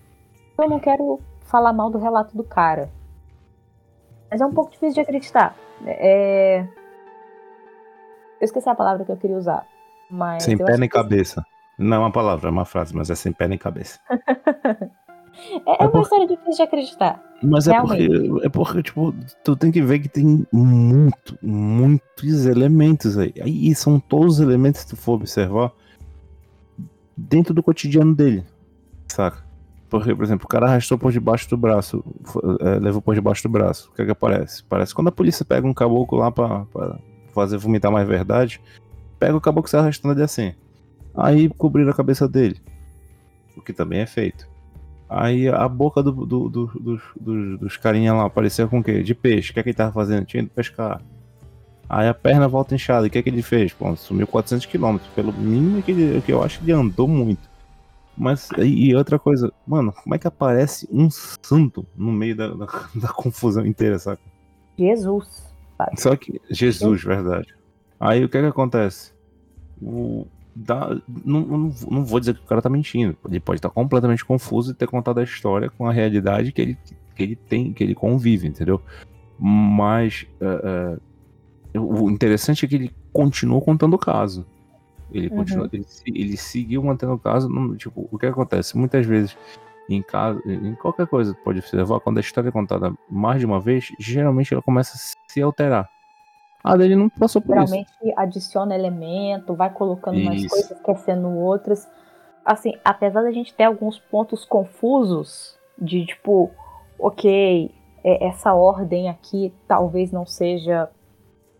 Eu não quero falar mal do relato do cara. Mas é um pouco difícil de acreditar. É... Eu esqueci a palavra que eu queria usar. Mas sem pé nem que... cabeça. Não é uma palavra, é uma frase, mas é sem pé nem cabeça. é, é, uma por... história difícil de acreditar. Mas é porque, é porque, tipo, tu tem que ver que tem muito, muitos elementos aí. Aí são todos os elementos, se tu for observar, dentro do cotidiano dele, saca? Porque, por exemplo, o cara arrastou por debaixo do braço, é, levou por debaixo do braço. O que é que aparece? Parece quando a polícia pega um caboclo lá pra, pra fazer vomitar mais verdade, pega o caboclo se arrastando ali assim. Aí cobriram a cabeça dele. O que também é feito. Aí a boca do, do, do, dos, dos, dos carinha lá apareceu com o quê? De peixe. O que é que ele tava fazendo? Tinha ido pescar. Aí a perna volta inchada. O que é que ele fez? Pô, sumiu 400 km. Pelo mínimo que, ele, que eu acho que ele andou muito. Mas, e outra coisa, mano, como é que aparece um santo no meio da, da, da confusão inteira, saca? Jesus. Só que, Jesus, verdade. Aí o que é que acontece? O, dá, não, não, não, vou dizer que o cara tá mentindo. Ele pode estar completamente confuso e ter contado a história com a realidade que ele, que ele tem, que ele convive, entendeu? Mas uh, uh, o interessante é que ele continuou contando o caso. Ele uhum. continua, ele, ele, seguiu mantendo o caso. tipo, o que acontece? Muitas vezes, em casa, em qualquer coisa pode observar, quando a história é contada mais de uma vez, geralmente ela começa a se alterar. A dele não passou por Geralmente isso. adiciona elemento, vai colocando umas Isso. coisas, esquecendo outras. Assim, apesar da gente ter alguns pontos confusos de tipo, ok, é- essa ordem aqui talvez não seja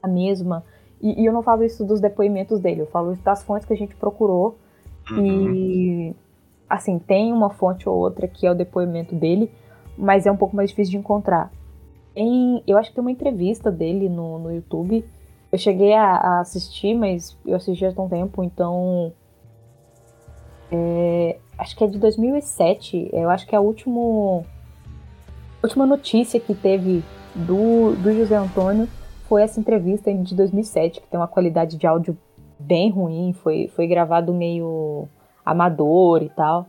a mesma. E, e eu não falo isso dos depoimentos dele, eu falo isso das fontes que a gente procurou. Uhum. E assim, tem uma fonte ou outra que é o depoimento dele, mas é um pouco mais difícil de encontrar. Em, eu acho que tem uma entrevista dele no, no YouTube. Eu cheguei a, a assistir, mas eu assisti há um tempo, então. é, acho que é de 2007. Eu acho que é a último, última notícia que teve do, do José Antônio foi essa entrevista de 2007, que tem uma qualidade de áudio bem ruim, foi, foi gravado meio amador e tal.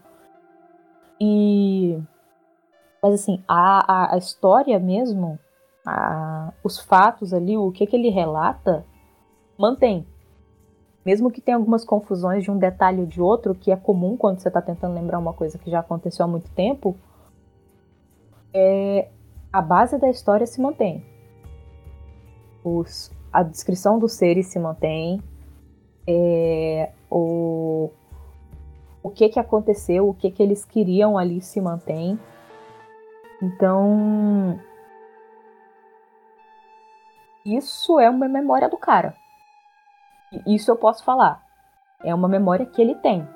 E. Mas assim, a, a, a história mesmo, a- os fatos ali, o que, que ele relata, mantém. Mesmo que tenha algumas confusões de um detalhe ou de outro, que é comum quando você está tentando lembrar uma coisa que já aconteceu há muito tempo, é, a base da história se mantém. Os, a descrição dos seres se mantém. É, o, o que que aconteceu, o que que eles queriam ali se mantém. Então, isso é uma memória do cara. Isso eu posso falar. É uma memória que ele tem.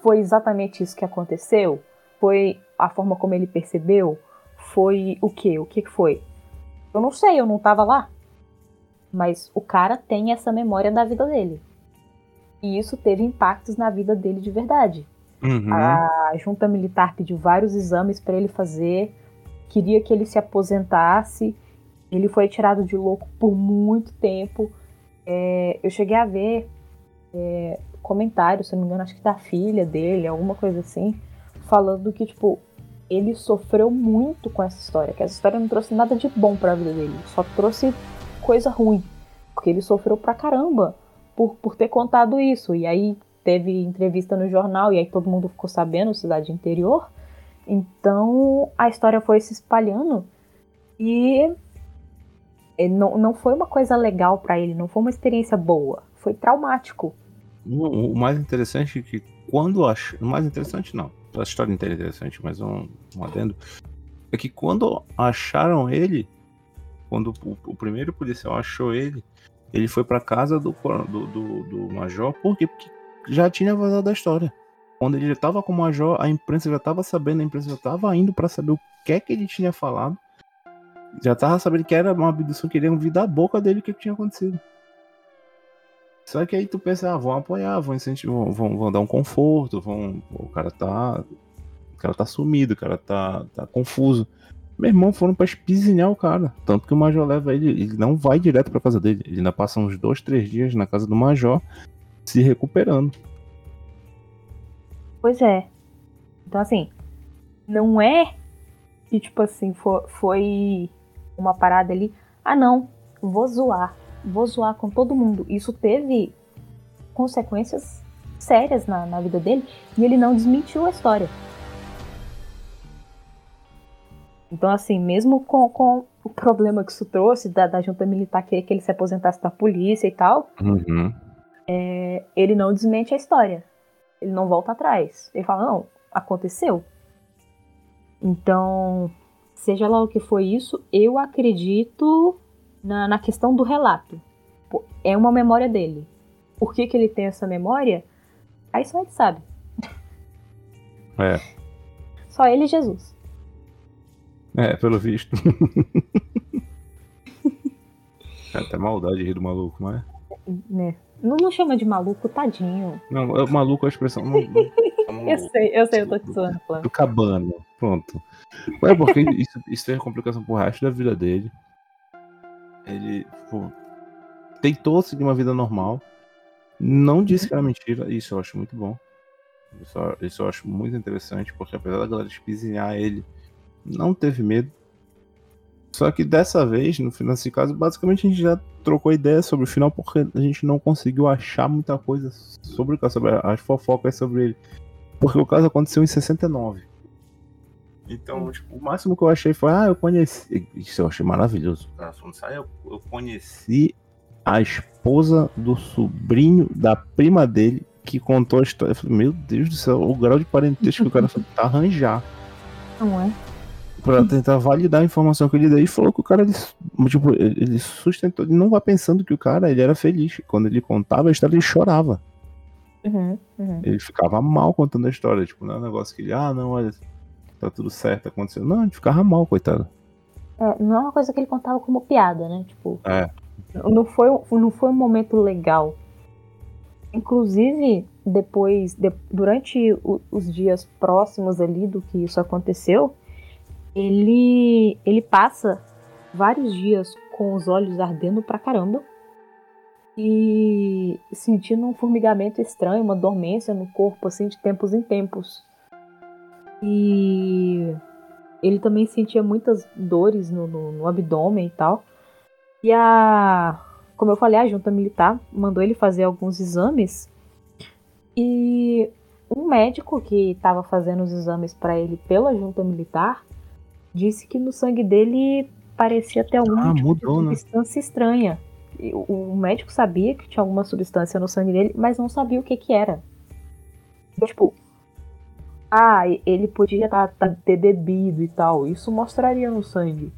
Foi exatamente isso que aconteceu? Foi a forma como ele percebeu? Foi o quê? O que que foi? Eu não sei, eu não tava lá. Mas o cara tem essa memória da vida dele. E isso teve impactos na vida dele de verdade. Uhum. A junta militar pediu vários exames para ele fazer, queria que ele se aposentasse. Ele foi tirado de louco por muito tempo. É, eu cheguei a ver é, comentários, se não me engano, acho que da filha dele, alguma coisa assim, falando que, tipo, ele sofreu muito com essa história, que essa história não trouxe nada de bom pra vida dele, só trouxe coisa ruim. Porque ele sofreu pra caramba por, por ter contado isso. E aí teve entrevista no jornal, e aí todo mundo ficou sabendo, cidade interior. Então a história foi se espalhando e não, não foi uma coisa legal pra ele, não foi uma experiência boa, foi traumático. O, o mais interessante é que quando ach... O mais interessante não. A história inteira é interessante, mas um, um adendo. É que quando acharam ele, quando o, o primeiro policial achou ele, ele foi pra casa do, do, do, do major, por quê? Porque já tinha vazado a história. Quando ele já tava com o major, a imprensa já tava sabendo, a imprensa já tava indo pra saber o que é que ele tinha falado. Já tava sabendo que era uma abdução, queriam ouvir da boca dele o que, que tinha acontecido. Só que aí tu pensa, ah, vão apoiar, vão incentivar, vão, vão dar um conforto, vão. O cara tá. O cara tá sumido, o cara tá, tá confuso. Meu irmão foram pra espizinhar o cara. Tanto que o Major leva ele, ele não vai direto pra casa dele. Ele ainda passa uns dois, três dias na casa do Major se recuperando. Pois é. Então, assim, não é que, tipo assim, fo- foi uma parada ali. Ah, não, vou zoar. Vou zoar com todo mundo. Isso teve consequências sérias na, na vida dele e ele não desmentiu a história. Então, assim, mesmo com, com o problema que isso trouxe da, da junta militar querer que ele se aposentasse da polícia e tal, Uhum. Ele não desmente a história. Ele não volta atrás. Ele fala, não, aconteceu. Então, seja lá o que foi isso, eu acredito na, na questão do relato. É uma memória dele. Por que, que ele tem essa memória? Aí só ele sabe. É. Só ele e Jesus. É, pelo visto. é até maldade de rir do maluco, mas. Né? Não, não chama de maluco, tadinho. Não, é maluco a expressão. Não, não, Eu sei, eu sei, eu tô te zoando, Flávio. do cabana. Pronto. É porque isso, isso teve complicação pro resto da vida dele. Ele pô, tentou seguir uma vida normal. Não disse que era mentira. Isso eu acho muito bom. Isso, eu- isso eu acho muito interessante, porque apesar da galera espizinhar ele, não teve medo. Só que dessa vez, no final desse caso, basicamente a gente já trocou ideia sobre o final, porque a gente não conseguiu achar muita coisa sobre o caso, sobre as fofocas sobre ele. Porque o caso aconteceu em 69. Então, tipo, o máximo que eu achei foi, ah, eu conheci. Isso eu achei maravilhoso. Ah, eu, eu conheci a esposa do sobrinho da prima dele que contou a história. Eu falei, meu Deus do céu, o grau de parentesco que o cara tá arranjar. Não é? Pra tentar validar a informação que ele deu. E falou que o cara, ele, tipo, ele sustentou, ele não vai pensando que o cara, ele era feliz. Quando ele contava a história, ele chorava. Uhum, uhum. Ele ficava mal contando a história. Tipo, não é um negócio que ele, ah, não, olha, tá tudo certo, aconteceu. Não, ele ficava mal, coitado. É, não é uma coisa que ele contava como piada, né? Tipo, É. não foi, não foi um momento legal. Inclusive, depois, de- durante o- os dias próximos ali do que isso aconteceu, ele, ele passa vários dias com os olhos ardendo pra caramba e sentindo um formigamento estranho, uma dormência no corpo, assim, de tempos em tempos. E ele também sentia muitas dores no, no, no abdômen e tal. E a. Como eu falei, a junta militar mandou ele fazer alguns exames. E um médico que estava fazendo os exames para ele pela junta militar disse que no sangue dele parecia ter algum Ah, tipo mudou, de né? substância estranha. O- o médico sabia que tinha alguma substância no sangue dele, mas não sabia o que que era. Tipo, ah, ele podia tá- tá- ter bebido e tal. Isso mostraria no sangue.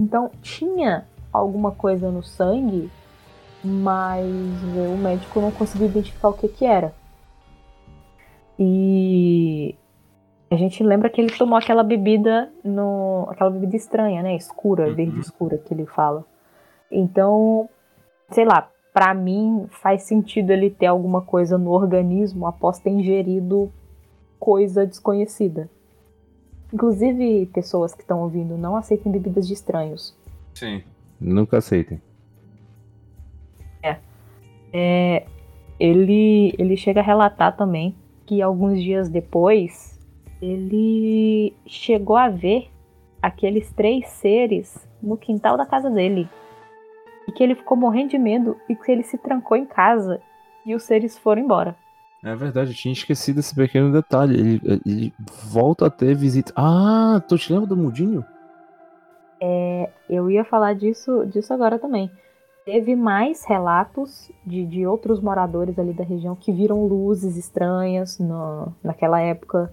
Então tinha alguma coisa no sangue, mas o médico não conseguiu identificar o que que era. E a gente lembra que ele tomou aquela bebida no, aquela bebida estranha, né, escura, Uhum. verde escura que ele fala. Então, sei lá, pra mim faz sentido ele ter alguma coisa no organismo após ter ingerido coisa desconhecida. Inclusive, pessoas que estão ouvindo, não aceitem bebidas de estranhos. Sim. Nunca aceitem. É, ele, ele chega a relatar também que alguns dias depois ele chegou a ver aqueles três seres no quintal da casa dele. E que ele ficou morrendo de medo e que ele se trancou em casa e os seres foram embora. É verdade, eu tinha esquecido esse pequeno detalhe. Ele, ele volta a ter visita. Ah, tu te lembra do Mudinho? Eu ia falar disso, disso agora também. Teve mais relatos de, de outros moradores ali da região que viram luzes estranhas no- naquela época.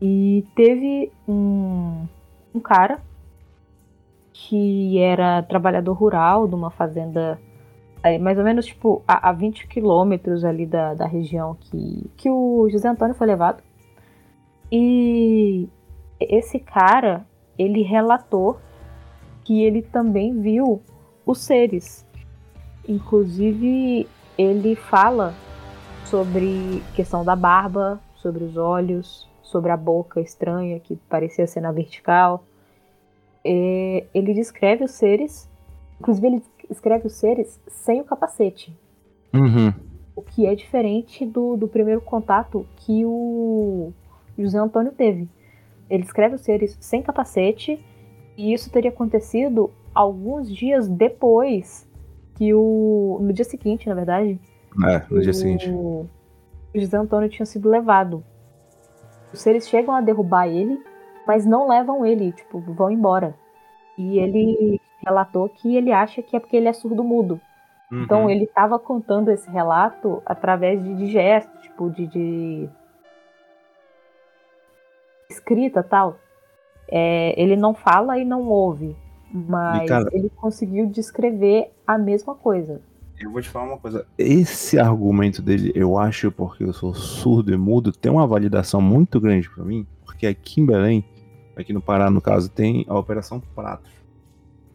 E teve um, um cara que era trabalhador rural de uma fazenda aí, mais ou menos tipo a, a 20 quilômetros ali da, da região que, que o José Antônio foi levado. E esse cara, ele relatou que ele também viu os seres. Inclusive, ele fala sobre questão da barba, sobre os olhos, sobre a boca estranha que parecia ser na vertical. É, ele descreve os seres, inclusive ele escreve os seres sem o capacete, Uhum. o que é diferente do, do primeiro contato que o José Antônio teve. Ele escreve os seres sem capacete e isso teria acontecido alguns dias depois que o. No dia seguinte, na verdade. É, no dia o- seguinte. O José Antônio tinha sido levado. Os seres chegam a derrubar ele, mas não levam ele, tipo, vão embora. E ele relatou que ele acha que é porque ele é surdo-mudo. Então Uhum. ele estava contando esse relato através de, de gestos, tipo, de, de escrita tal. É, ele não fala e não ouve, mas cara- ele conseguiu descrever a mesma coisa. Eu vou te falar uma coisa. Esse argumento dele, eu acho, porque eu sou surdo e mudo, tem uma validação muito grande pra mim, porque aqui em Belém, aqui no Pará, no caso, tem a Operação Pratos.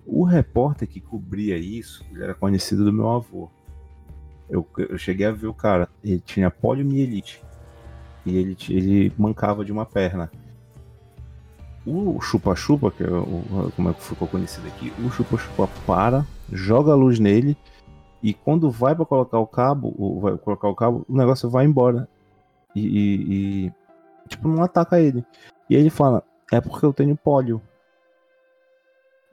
O repórter que cobria isso, ele era conhecido do meu avô. Eu, eu cheguei a ver o cara, ele tinha poliomielite. E ele, ele mancava de uma perna. O chupa-chupa, que é o, como é que ficou conhecido aqui, o chupa-chupa para, joga a luz nele e quando vai pra colocar o cabo, o- vai colocar o cabo, o negócio vai embora. E, e- e, tipo, não ataca ele. E ele fala, é porque eu tenho pólio.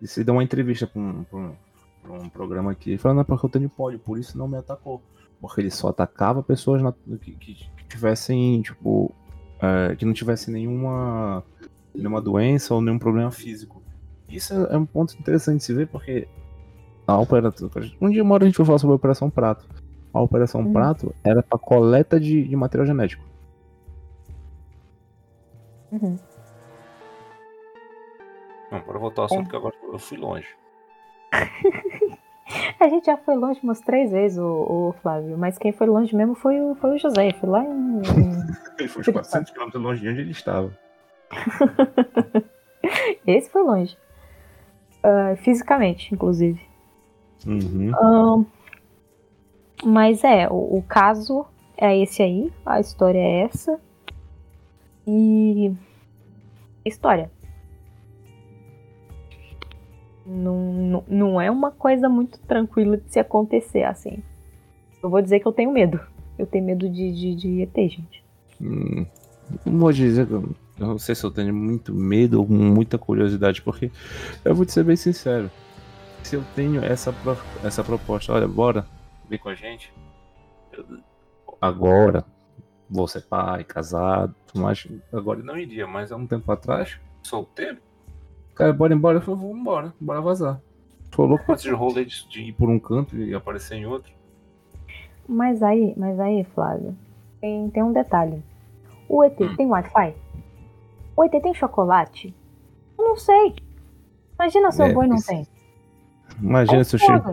E se dá uma entrevista pra um, pra um- pra um programa aqui, ele fala, não é porque eu tenho pólio, por isso não me atacou. Porque ele só atacava pessoas na- que, que- que tivessem, tipo, é, que não tivessem nenhuma nenhuma doença ou nenhum problema físico. Isso é, é um ponto interessante de se ver porque a operação. Um dia uma hora a gente vai falar sobre a Operação Prato. A Operação Uhum. Prato era para coleta de, de material genético. Uhum. Não, para voltar ao assunto que agora eu fui longe. A gente já foi longe umas três vezes, o, Flávio, mas quem foi longe mesmo foi o, foi o José. Foi lá em. Ele foi uns 400 km longe de onde ele estava. Esse foi longe. Ah, fisicamente, inclusive. Uhum. Ahn, mas é, o, o caso é esse aí, a história é essa. E. História. Não, não, não é uma coisa muito tranquila de se acontecer assim. Eu vou dizer que eu tenho medo. Eu tenho medo de, de, de ET, gente. Hum, não vou dizer que eu, eu não sei se eu tenho muito medo ou muita curiosidade, porque eu vou te ser bem sincero. Se eu tenho essa, pro- essa proposta, olha, bora, vem com a gente. Eu- agora, vou ser pai, casado, mais. Agora não iria, mas há um tempo atrás, solteiro. Cara, bora embora. Eu falei, vamos embora, bora vazar. Tô louco pra esse rolê de, ir por um canto e aparecer em outro. Mas aí, mas aí, Flávio, tem, tem um detalhe. O ET tem Wi-Fi? O ET tem chocolate? Eu não sei. Imagina se o É, boi não isso- tem. Imagina se eu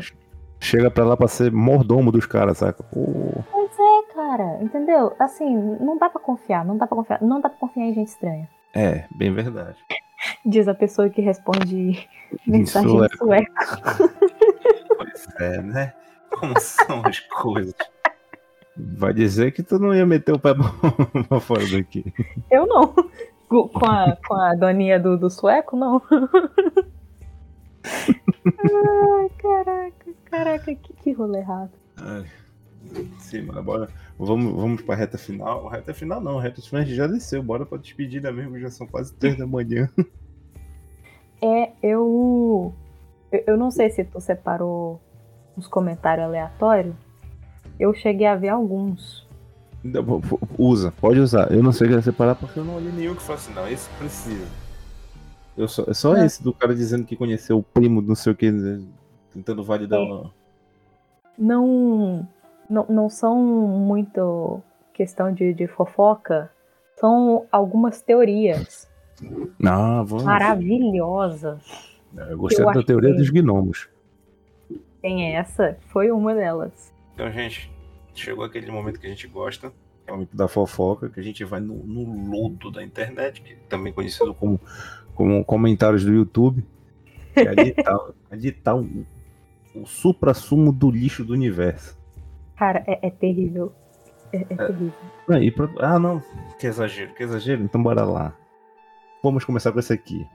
chega pra lá pra ser mordomo dos caras, saca? Pô, Pois é, cara, entendeu? Assim, não dá pra confiar, não dá pra confiar, não dá pra confiar em gente estranha. é, bem verdade. Diz a pessoa que responde mensagem em sueco. sueco. Pois é, né? Como são as coisas? Vai dizer que tu não ia meter o pé pra fora daqui. Eu não. Com com a, com a doninha do, do sueco, não. Ai, caraca, caraca, que, que rolê errado. Ai, sim, mas bora. Vamos, vamos pra reta final. Reta final não, reta final já desceu. Bora pra despedida mesmo, já são quase três da manhã. É, eu. eu- não sei se tu separou uns comentários aleatórios. Eu cheguei a ver alguns. Usa, pode usar. Eu não sei o que é separar porque eu não olhei nenhum que assim, não, esse precisa. Eu só, é só É. esse do cara dizendo que conheceu o primo, não sei o que, tentando validar É. uma. Não. Não, não são muito questão de, de fofoca. São algumas teorias Ah, vamos. maravilhosas. Eu gostei Eu da teoria achei. dos gnomos. Tem essa, foi uma delas. Então, gente, chegou aquele momento que a gente gosta, que é o momento da fofoca, que a gente vai no, no lodo da internet, que é também conhecido como, como comentários do YouTube. Que ali tá, ali tá o, o supra-sumo do lixo do universo. Cara, é, é terrível. É, é terrível. Ah, e pra- ah, não, que exagero, que exagero, então bora lá. Vamos começar com esse aqui.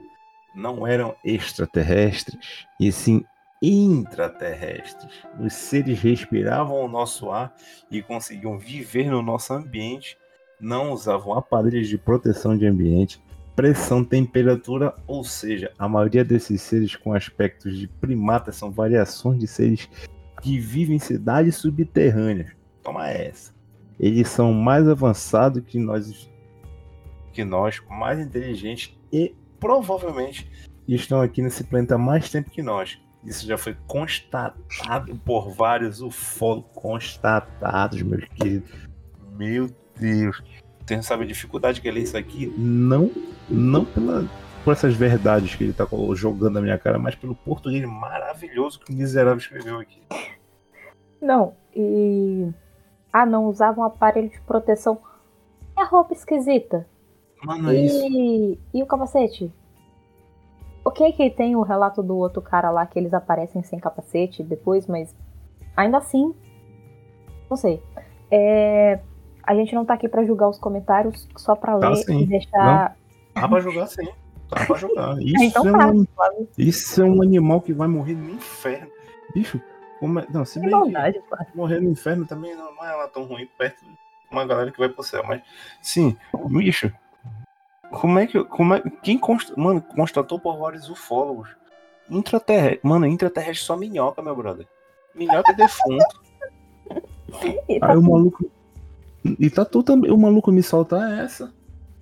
Não eram extraterrestres, e sim intraterrestres. Os seres respiravam o nosso ar e conseguiam viver no nosso ambiente, não usavam aparelhos de proteção de ambiente, pressão, temperatura, ou seja, a maioria desses seres com aspectos de primatas são variações de seres que vivem em cidades subterrâneas. Toma essa. Eles são mais avançados que nós, que nós, mais inteligentes e provavelmente estão aqui nesse planeta há mais tempo que nós. Isso já foi constatado por vários ufólogos constatados, meus queridos. Meu Deus. Tem sabe a dificuldade que é ler isso aqui? Não, não pela, por essas verdades que ele tá jogando na minha cara, mas pelo português maravilhoso que o miserável escreveu aqui. Não, e. Ah, não usavam aparelho de proteção. E a roupa esquisita? Mano, é isso. E, e o capacete? Ok que tem o relato do outro cara lá que eles aparecem sem capacete depois, mas ainda assim. Não sei. É, a gente não tá aqui pra julgar os comentários, só pra Tá ler sim. e deixar. Dá pra jogar sim. Dá pra jogar. Isso, então é tá, um, isso é um animal que vai morrer no inferno. Bicho, como é... não, se bem maldade, Flávio. morrer no inferno também não, não é lá tão ruim perto de uma galera que vai pro céu, mas sim, bicho. Como é que. Como é, quem consta, mano, constatou por vários ufólogos? Intraterrestre. Mano, intraterrestre só minhoca, meu brother. Minhoca é defunto. Tá Aí o maluco. E tá tu também. O maluco me solta essa.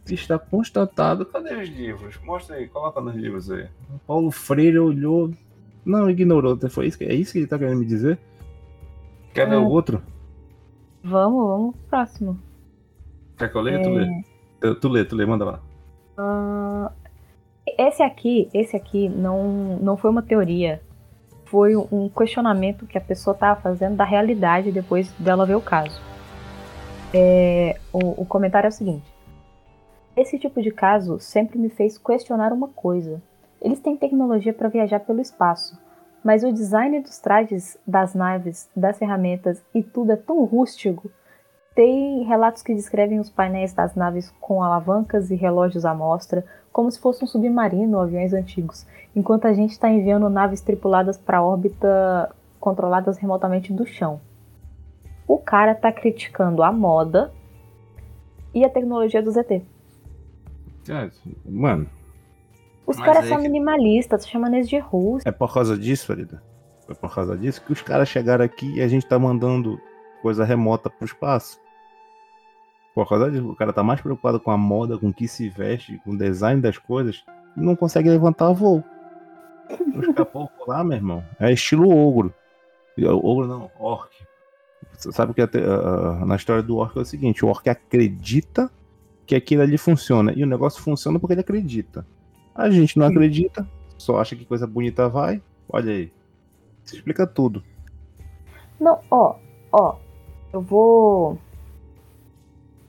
Está constatado. Cadê os livros? Mostra aí, coloca nos livros aí. Paulo Freire olhou. Não, ignorou. Foi isso, é isso que ele tá querendo me dizer? Quer ler É. o outro? Vamos, vamos pro próximo. Quer que eu leia? Tu lê. Tu, tu lê, tu lê, manda lá. Ah, esse aqui, esse aqui não, não foi uma teoria. Foi um questionamento que a pessoa estava fazendo da realidade depois dela ver o caso. É, o, o comentário é o seguinte: Esse tipo de caso sempre me fez questionar uma coisa. Eles têm tecnologia para viajar pelo espaço, mas o design dos trajes, das naves, das ferramentas e tudo é tão rústico. Tem relatos que descrevem os painéis das naves com alavancas e relógios à mostra, como se fosse um submarino ou aviões antigos, enquanto a gente está enviando naves tripuladas para órbita controladas remotamente do chão. O cara tá criticando a moda e a tecnologia do ZT. É, mano, Os caras aí são que- minimalistas, chamando eles de russo. é por causa disso, Farida? É por causa disso que os caras chegaram aqui e a gente tá mandando coisa remota pro espaço. Por causa disso, o cara tá mais preocupado com a moda, com o que se veste, com o design das coisas, e não consegue levantar voo. Os capocos lá, meu irmão, é estilo ogro. E, Ogro não, orc. Você sabe que até, ah, na história do orc é o seguinte: o orc acredita que aquilo ali funciona. E o negócio funciona porque ele acredita. A gente não acredita, só acha que coisa bonita vai. Olha aí. Isso explica tudo. Não, ó, ó, eu vou.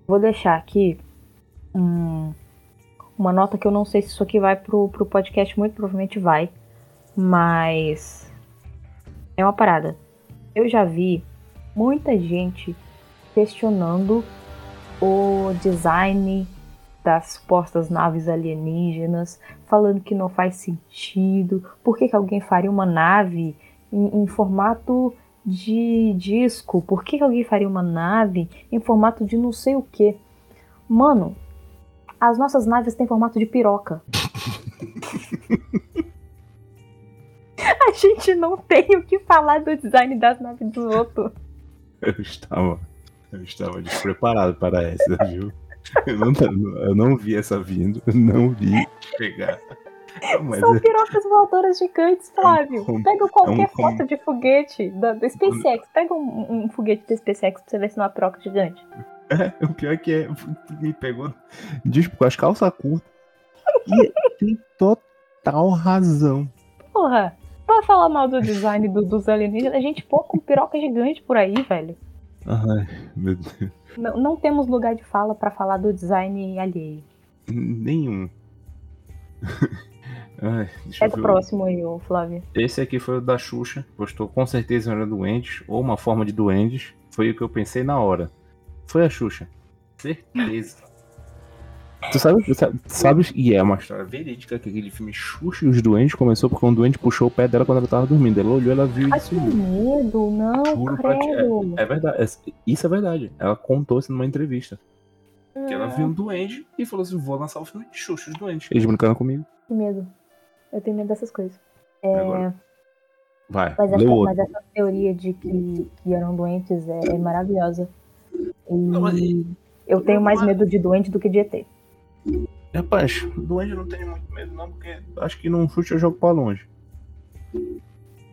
Vou deixar aqui um- uma nota que eu não sei se isso aqui vai pro, pro podcast, muito provavelmente vai. Mas. É uma parada. Eu já vi muita gente questionando o design das supostas naves alienígenas, falando que não faz sentido. Por que, que alguém faria uma nave em, em formato de disco? Por que, que alguém faria uma nave em formato de não sei o que? Mano, as nossas naves têm formato de piroca. A gente não tem o que falar do design das naves dos outros. Eu estava. Eu estava despreparado para essa, viu? Eu não, eu não vi essa vindo, eu não vi chegar. Mas São é- pirocas voadoras gigantes, Flávio. como- Pega qualquer é um foto de foguete da, da SpaceX. Pega um, um foguete da SpaceX pra você ver se não é uma piroca gigante. É, o pior é que é, me pegou diz, com as calças curtas. E tem total razão. Porra, pra falar mal do design do- dos alienígenas, a gente pô com piroca gigante por aí, velho. Ai, meu Deus. Não, não temos lugar de fala pra falar do design alheio. Nenhum. Ai, deixa É eu do próximo aí, ô Flávio. Esse aqui foi o da Xuxa. Postou com certeza era duendes, ou uma forma de duendes. Foi o que eu pensei na hora. Foi a Xuxa. Certeza. Tu sabe, tu sabes, e é uma história verídica que aquele filme Xuxa e os Duendes começou porque um duende puxou o pé dela quando ela tava dormindo. Ela olhou, ela viu Ai, isso. que medo, não, Juro pra ti, credo. É verdade, é- isso é verdade. Ela contou isso numa entrevista. Que ela viu um duende e falou assim: vou lançar o filme de Xuxa e os Duendes. Eles brincando comigo. Que medo. Eu tenho medo dessas coisas. É, Agora, Vai, mas, essa, mas essa teoria de que, que eram doentes é, é maravilhosa. E Não, mas- eu tenho mais Mas- medo de doente do que de ET. Rapaz, duende eu não tenho muito medo, não, porque acho que num chute eu jogo pra longe.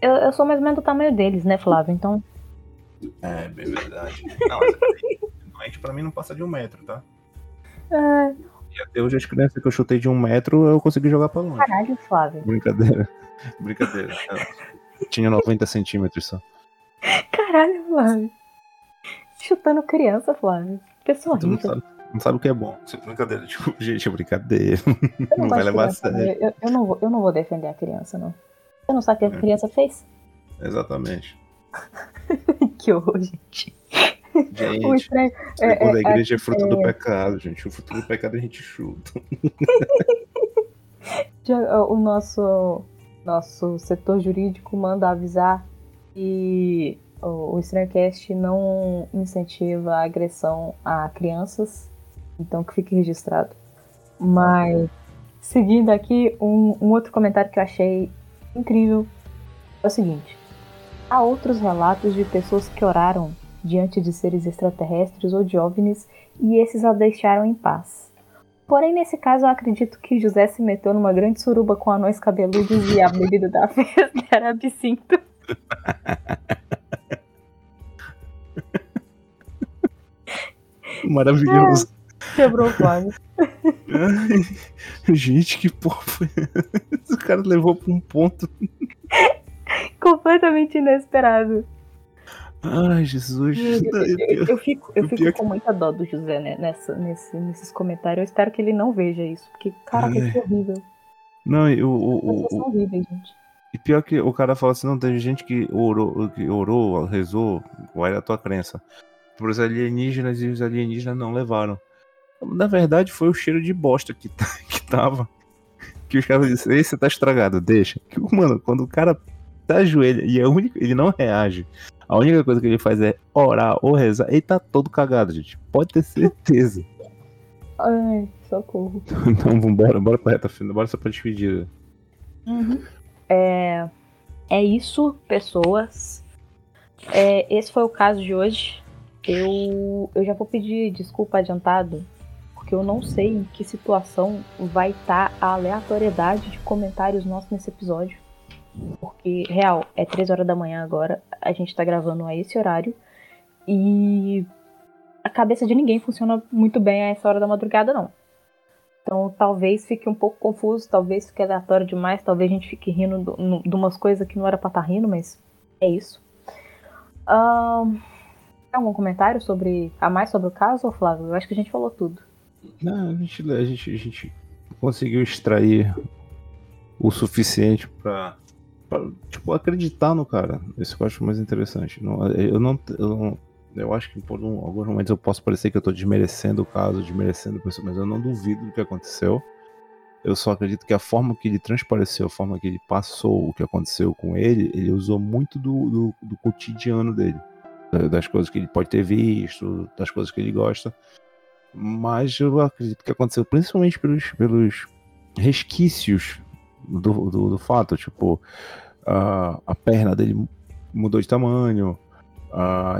Eu, eu sou mais ou menos do tamanho deles, né, Flávio? Então, É, bem verdade. Não, mas peraí, doente pra mim não passa de um metro, tá? ah, E até hoje as crianças que eu chutei de um metro eu consegui jogar pra longe. caralho, Flávio. Brincadeira. Brincadeira. Tinha 90 centímetros só. Caralho, Flávio. Chutando criança, Flávio. Pessoa Tu não rica. Não sabe o que é bom. Isso é Brincadeira, tipo, gente, é brincadeira. Eu Não não vai levar a sério. eu, eu- eu não vou, eu não vou defender a criança, não. Você não sabe o que a É. criança fez? Exatamente. Que horror, gente. O Gente, estranho. o é- da é- igreja é fruto do é- pecado, gente. O fruto do pecado a gente chuta. O nosso, nosso setor jurídico manda avisar que o, o Estranhocast não incentiva a agressão a crianças, então que fique registrado. Mas, seguindo aqui, um, um outro comentário que eu achei incrível é o seguinte: há outros relatos de pessoas que oraram diante de seres extraterrestres ou de OVNIs e esses a deixaram em paz. Porém, nesse caso, eu acredito que José se meteu numa grande suruba com anões cabeludos e a bebida da festa era absinto. Maravilhoso. Quebrou o quadro. Gente, que porra foi essa? O cara levou pra um ponto. Completamente inesperado. Ai, Jesus. Eu, eu fico, eu fico com muita dó do José, né? Nessa, nesse, nesses comentários. Eu espero que ele não veja isso. Porque, cara, Ai. que horrível. Não, e o, horríveis, gente. e pior que o cara fala assim, não, teve gente que orou, que orou, rezou, qual era a tua crença? Para os alienígenas e os alienígenas não levaram. Na verdade, foi o cheiro de bosta que, tá- que tava. Que os caras disseram, esse tá estragado, deixa. Que, mano, quando o cara tá ajoelha e é a única, ele não reage. A única coisa que ele faz é orar ou rezar. Ele tá todo cagado, gente. Pode ter certeza. Ai, socorro. Então, vambora, bora pra reta final, bora só pra despedida. É, é isso, pessoas. É, esse foi o caso de hoje. Eu, eu já vou pedir desculpa adiantado, porque eu não sei em que situação vai estar a aleatoriedade de comentários nossos nesse episódio. Porque, real, é 3 horas da manhã agora, a gente tá gravando a esse horário. E a cabeça de ninguém funciona muito bem a essa hora da madrugada, não. Então talvez fique um pouco confuso, talvez fique aleatório demais, talvez a gente fique rindo de umas coisas que não era pra estar rindo, mas é isso. Tem algum comentário sobre a mais sobre o caso, Flávio? Eu acho que a gente falou tudo. Não, a gente, a gente, a gente conseguiu extrair o suficiente pra, tipo, acreditar no cara. Isso que eu acho mais interessante. Não, eu não. Eu, não- eu acho que por um- alguns momentos eu posso parecer que eu tô desmerecendo o caso, desmerecendo a pessoa, mas eu não duvido do que aconteceu. Eu só acredito que a forma que ele transpareceu, a forma que ele passou o que aconteceu com ele, ele usou muito do, do, do cotidiano dele. da- Das coisas que ele pode ter visto, das coisas que ele gosta. Mas eu acredito que aconteceu principalmente pelos, pelos resquícios do, do, do fato. Tipo, a, a perna dele mudou de tamanho,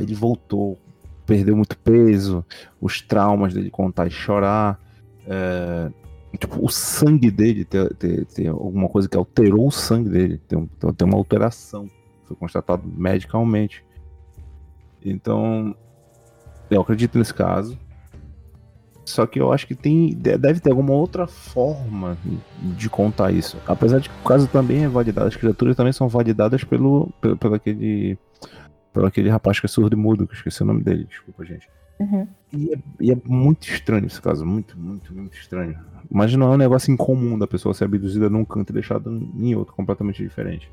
ele voltou, perdeu muito peso, os traumas dele contar e chorar. é, tipo, o sangue dele tem, tem, tem alguma coisa que alterou o sangue dele, tem, tem uma alteração, foi constatado medicalmente. Então, eu acredito nesse caso. Só que eu acho que tem de- deve ter alguma outra forma de contar isso. Apesar de que o caso também é validado, as criaturas também são validadas pelo, pelo, pelo aquele pelo aquele rapaz que é surdo e mudo, que eu esqueci o nome dele, desculpa, gente. Uhum. E é, e é muito estranho esse caso, muito, muito, muito estranho. Mas não é um negócio incomum da pessoa ser abduzida num canto e deixada em outro, completamente diferente.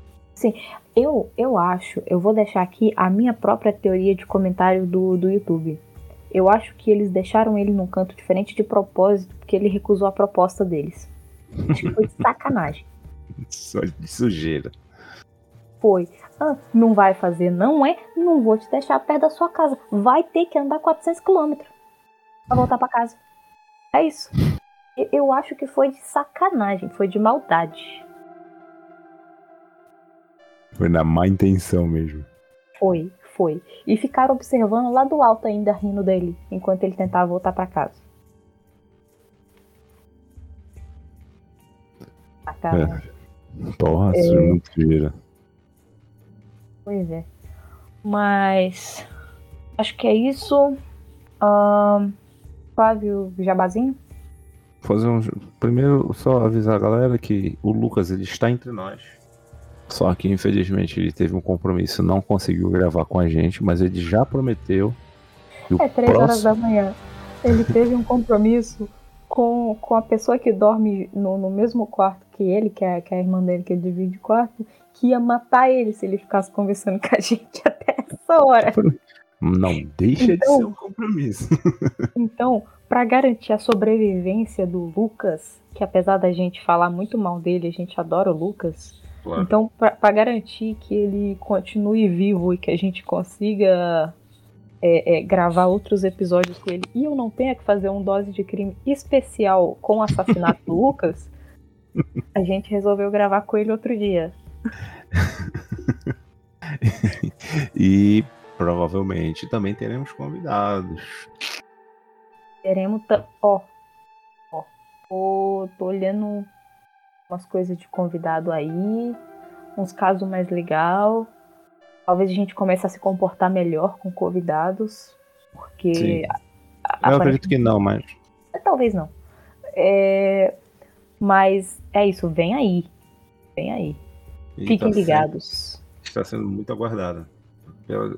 Eu, eu acho, eu vou deixar aqui a minha própria teoria de comentário do, do YouTube. Eu acho que eles deixaram ele num canto diferente de propósito, porque ele recusou a proposta deles. Acho que foi de sacanagem. Só de sujeira. Foi. Ah, não vai fazer, não é? Não vou te deixar perto da sua casa. Vai ter que andar 400 quilômetros pra voltar pra casa. É isso. Eu acho que foi de sacanagem, foi de maldade. Foi na má intenção mesmo. Foi, foi. E ficaram observando lá do alto ainda, rindo dele, enquanto ele tentava voltar pra casa. Porra, isso é muito sujeira. Pois é. Mas. Acho que é isso. Ahn, Flávio Jabazinho? Fazer um. Primeiro, só avisar a galera que o Lucas ele está entre nós. Só que infelizmente ele teve um compromisso, não conseguiu gravar com a gente, mas ele já prometeu. É três horas próximo- da manhã. Ele teve um compromisso com, com a pessoa que dorme no, no mesmo quarto que ele, que é, que é a irmã dele, que ele divide quarto, que ia matar ele se ele ficasse conversando com a gente até essa hora. Não deixa Então- de ser um compromisso. Então, para garantir a sobrevivência do Lucas, que apesar da gente falar muito mal dele, a gente adora o Lucas. Claro. Então, para garantir que ele continue vivo e que a gente consiga é, é, gravar outros episódios com ele e eu não tenha que fazer um dose de crime especial com o assassinato do Lucas, a gente resolveu gravar com ele outro dia. E provavelmente também teremos convidados. Teremos. Ó, ó, Tô, tô olhando umas coisas de convidado aí, uns casos mais legal. Talvez a gente comece a se comportar melhor com convidados, porque. Sim. Eu acredito que não, mas. Talvez não. É... Mas é isso, vem aí. Vem aí. E Fiquem tá ligados. Sendo, está sendo muito aguardada. Pela,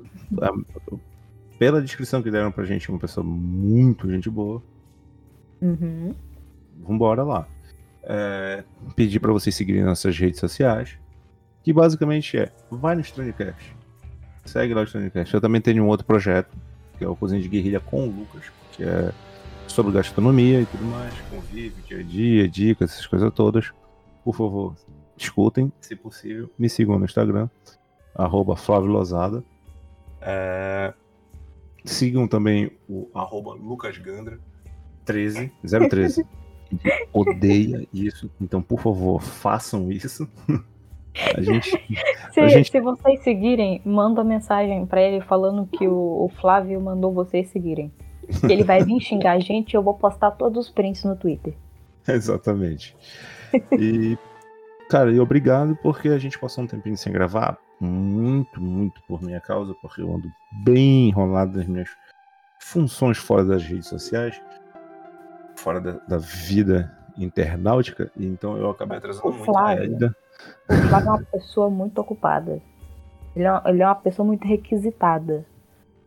pela descrição que deram pra gente, uma pessoa muito gente boa. Uhum. Vambora lá. É, pedir para vocês seguirem nossas redes sociais. Que basicamente é, vai no Strandcast. Segue lá o Strandcast. Eu também tenho um outro projeto, que é o Cozinha de Guerrilha com o Lucas, que é sobre gastronomia e tudo mais, convívio, dia a dia, dicas, essas coisas todas. Por favor, escutem, se possível. Me sigam no Instagram, arroba Flávio Lozada. É... Sigam também o arroba Lucas Gandra, 13, 013. Odeia isso, então por favor, façam isso. A gente, se, a gente... se vocês seguirem, manda mensagem para ele falando que o, o, Flávio mandou vocês seguirem. Ele vai vir xingar a gente e eu vou postar todos os prints no Twitter. Exatamente. E, cara, e obrigado porque a gente passou um tempinho sem gravar. Muito, muito por minha causa, porque eu ando bem enrolado nas minhas funções fora das redes sociais, fora da, da vida internautica, e então eu acabei atrasando muito Flávio. ainda. O Flávio é uma pessoa muito ocupada. Ele é, ele é uma pessoa muito requisitada.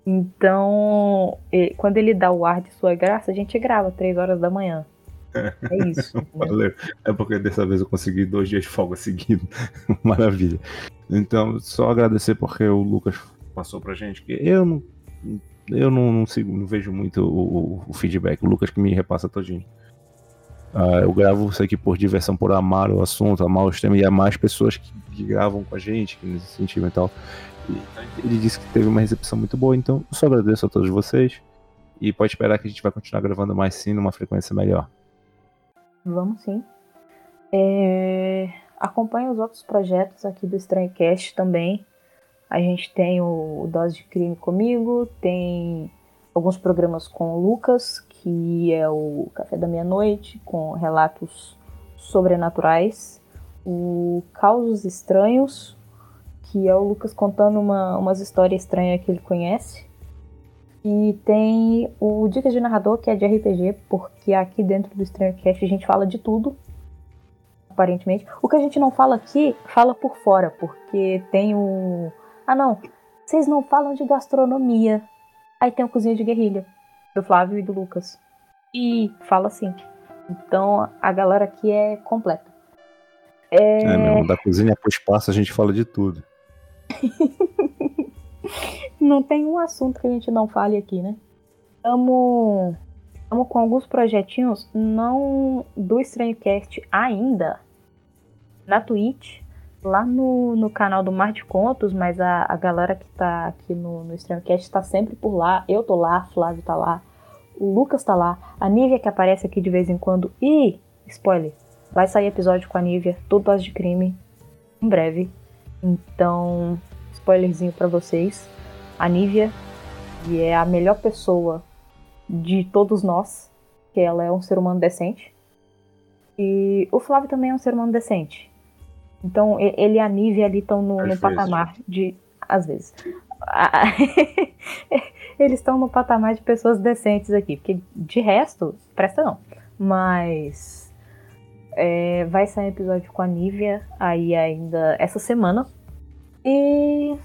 Então, ele, quando ele dá o ar de sua graça, a gente grava três horas da manhã. É isso. Né? Valeu. É porque dessa vez eu consegui dois dias de folga seguidos. Maravilha. Então, só agradecer porque o Lucas passou pra gente que eu não. Eu não, não, sigo, não vejo muito o, o, feedback. O Lucas que me repassa todinho. Uh, eu gravo isso aqui por diversão, por amar o assunto, amar os temas e amar as pessoas que, que gravam com a gente, que nos incentivam e tal. E ele disse que teve uma recepção muito boa, então eu só agradeço a todos vocês. E pode esperar que a gente vai continuar gravando mais sim, numa frequência melhor. Vamos sim. É... Acompanhe os outros projetos aqui do Estranhocast também. A gente tem o Dose de Crime comigo, tem alguns programas com o Lucas, que é o Café da Meia-Noite, com relatos sobrenaturais, o Causos Estranhos, que é o Lucas contando uma, umas histórias estranhas que ele conhece, e tem o Dicas de Narrador, que é de RPG, porque aqui dentro do Cast a gente fala de tudo, aparentemente. O que a gente não fala aqui, fala por fora, porque tem o. Ah, não, vocês não falam de gastronomia. Aí tem o Cozinha de Guerrilha do Flávio e do Lucas. E fala assim. Então a galera aqui é completa. É, é mesmo, da cozinha pro espaço a gente fala de tudo. não tem um assunto que a gente não fale aqui, né? Estamos com alguns projetinhos, não do Estranhocast ainda, na Twitch, lá no, no canal do Mar de Contos, mas a, a galera que tá aqui no, no Estranhocast está sempre por lá. Eu tô lá, Flávio tá lá, o Lucas tá lá, a Nívia que aparece aqui de vez em quando. E, spoiler, vai sair episódio com a Nívia, tudo base de crime, em breve. Então, spoilerzinho para vocês. A Nívia, que é a melhor pessoa de todos nós, que ela é um ser humano decente. E o Flávio também é um ser humano decente. Então, ele e a Nívia ali estão no, no patamar de. Às vezes. Eles estão no patamar de pessoas decentes aqui. Porque de resto, presta não. Mas. É, vai sair episódio com a Nívia aí ainda essa semana. E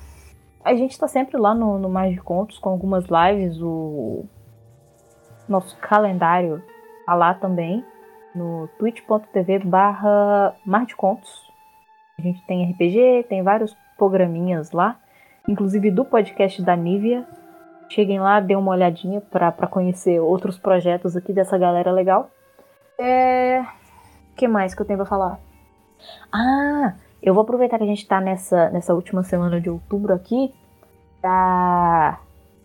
a gente tá sempre lá no, no Mais de Contos com algumas lives. O nosso calendário tá lá também. No twitch.tv barra Mais de Contos. A gente tem RPG, tem vários programinhas lá, inclusive do podcast da Nívia. Cheguem lá, dêem uma olhadinha para conhecer outros projetos aqui dessa galera legal. É. O que mais que eu tenho pra falar? Ah, eu vou aproveitar que a gente tá nessa, nessa última semana de outubro aqui pra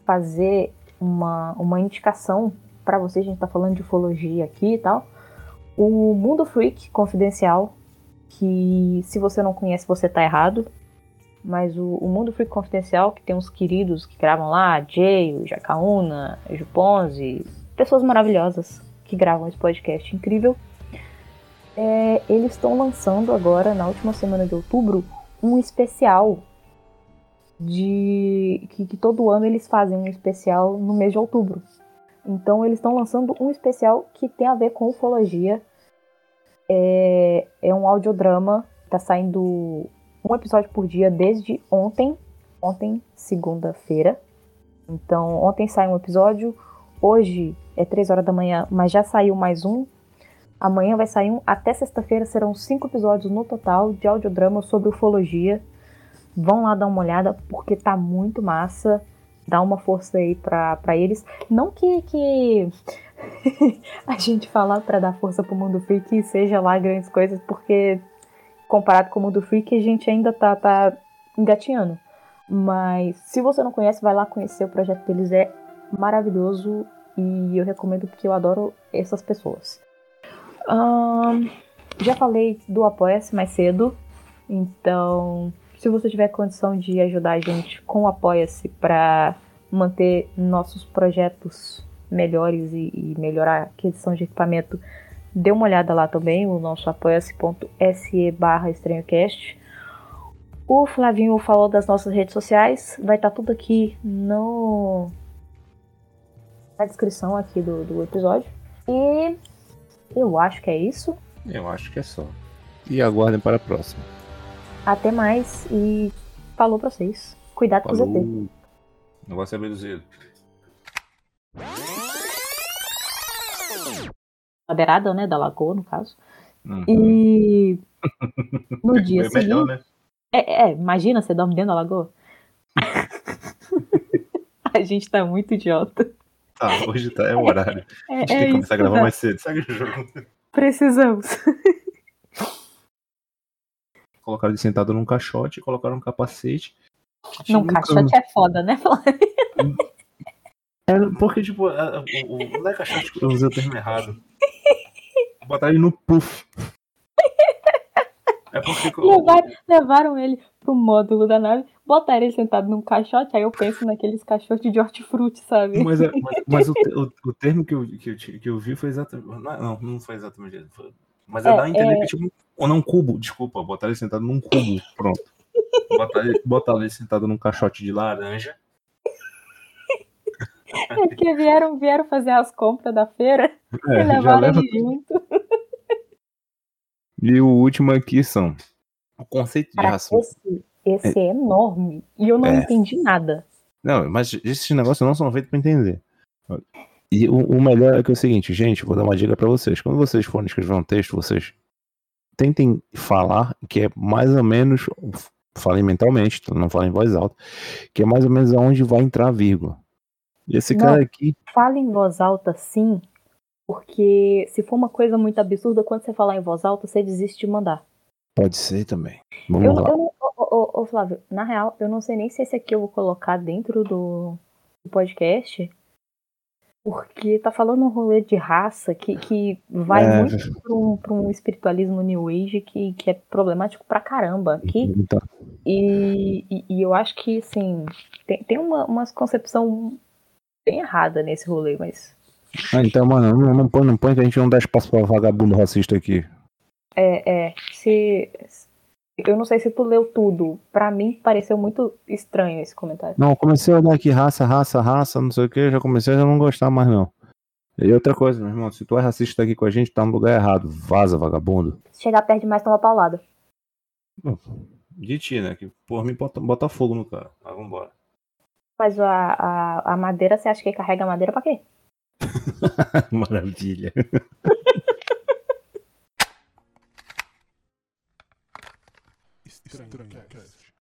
fazer uma, uma indicação para vocês. A gente tá falando de ufologia aqui e tal. O Mundo Freak Confidencial que se você não conhece, você tá errado. Mas o, o Mundo Freak Confidencial, que tem uns queridos que gravam lá, Jay, o Jacaúna, Juponzi, pessoas maravilhosas que gravam esse podcast incrível. É, eles estão lançando agora, na última semana de outubro, um especial de que, que, todo ano eles fazem um especial no mês de outubro. Então eles estão lançando um especial que tem a ver com ufologia. É, é um audiodrama, tá saindo um episódio por dia desde ontem, ontem, segunda-feira. Então, ontem saiu um episódio, hoje é 3 horas da manhã, mas já saiu mais um. Amanhã vai sair um. Até sexta-feira serão cinco episódios no total de audiodrama sobre ufologia. Vão lá dar uma olhada, porque tá muito massa. Dá uma força aí pra, pra eles. Não que, que a gente falar para dar força pro mundo freak seja lá grandes coisas, porque comparado com o mundo freak a gente ainda tá, tá engatinhando. Mas se você não conhece, vai lá conhecer o projeto deles, é maravilhoso e eu recomendo porque eu adoro essas pessoas. Um, já falei do Apoia-se mais cedo, então se você tiver condição de ajudar a gente com o Apoia-se para manter nossos projetos melhores e, e, melhorar a aquisição de equipamento, dê uma olhada lá também, o nosso apoia-se.se barra estranhocast. O Flavinho falou das nossas redes sociais. Vai estar tá tudo aqui no na descrição aqui do, do episódio. E eu acho que é isso. Eu acho que é só. E aguardem para a próxima. Até mais e falou pra vocês. Cuidado falou. com o ZT. Não vai ser reduzido. A beirada, né? Da lagoa, no caso. Uhum. E no dia é melhor, seguinte. Né? É, é, imagina, você dorme dentro da lagoa. a gente tá muito idiota. Tá, hoje tá, é o horário. É, a gente é tem que começar a gravar tá. mais cedo, segue o jogo. Precisamos. Colocaram ele sentado num caixote, colocaram um capacete. Num caixote é foda, né, É, porque, tipo, o, o, não é caixote, eu usei o termo errado. Botar ele no puff. É porque... Levaram, levaram ele pro módulo da nave, botaram ele sentado num caixote, aí eu penso naqueles caixotes de hortifruti, sabe? Mas, é, mas, mas o, o, o, termo que eu, que, eu, que eu vi foi exatamente. Não, não foi exatamente. Foi, mas é, é dar a entender é... que, tipo, ou não, cubo, desculpa, botar ele sentado num cubo, pronto. Botar ele, botar ele sentado num caixote de laranja. É que vieram, vieram fazer as compras da feira é, e levaram leva... ele junto. E o último aqui são o conceito de Cara, racismo. Esse, esse é. é. enorme e eu não é. entendi nada. Não, mas esses negócios não são feitos para entender. E o, o, melhor é que é o seguinte, gente, vou dar uma dica para vocês. Quando vocês forem escrever um texto, vocês tentem falar que é mais ou menos, falem mentalmente, não falem em voz alta, que é mais ou menos aonde vai entrar a vírgula. Esse não, cara aqui. Fala em voz alta sim, porque se for uma coisa muito absurda, quando você falar em voz alta, você desiste de mandar. Pode ser também. Vamos eu, lá. Eu, ô, Flávio, na real, eu não sei nem se esse aqui eu vou colocar dentro do, do podcast. Porque tá falando um rolê de raça que, que vai é... muito pra um, pra um espiritualismo New Age que, que é problemático pra caramba aqui. Então. E, e, e, eu acho que, assim, tem, tem uma, uma concepção bem errada nesse rolê, mas ah, então, mano, não, não, põe, não põe que a gente não dá espaço pra vagabundo racista aqui. É, é. Se. Eu não sei se tu leu tudo. Pra mim pareceu muito estranho esse comentário. Não, comecei a olhar aqui raça, raça, raça, não sei o que, já comecei a não gostar mais não. E outra coisa, meu irmão, se tu é racista aqui com a gente, tá no lugar errado. Vaza, vagabundo. Se chegar perto demais, toma paulada. De ti, né? Que por mim bota, bota fogo no cara. Mas vambora. Mas a, a, a madeira, você acha que carrega madeira pra quê? Maravilha. Estranho.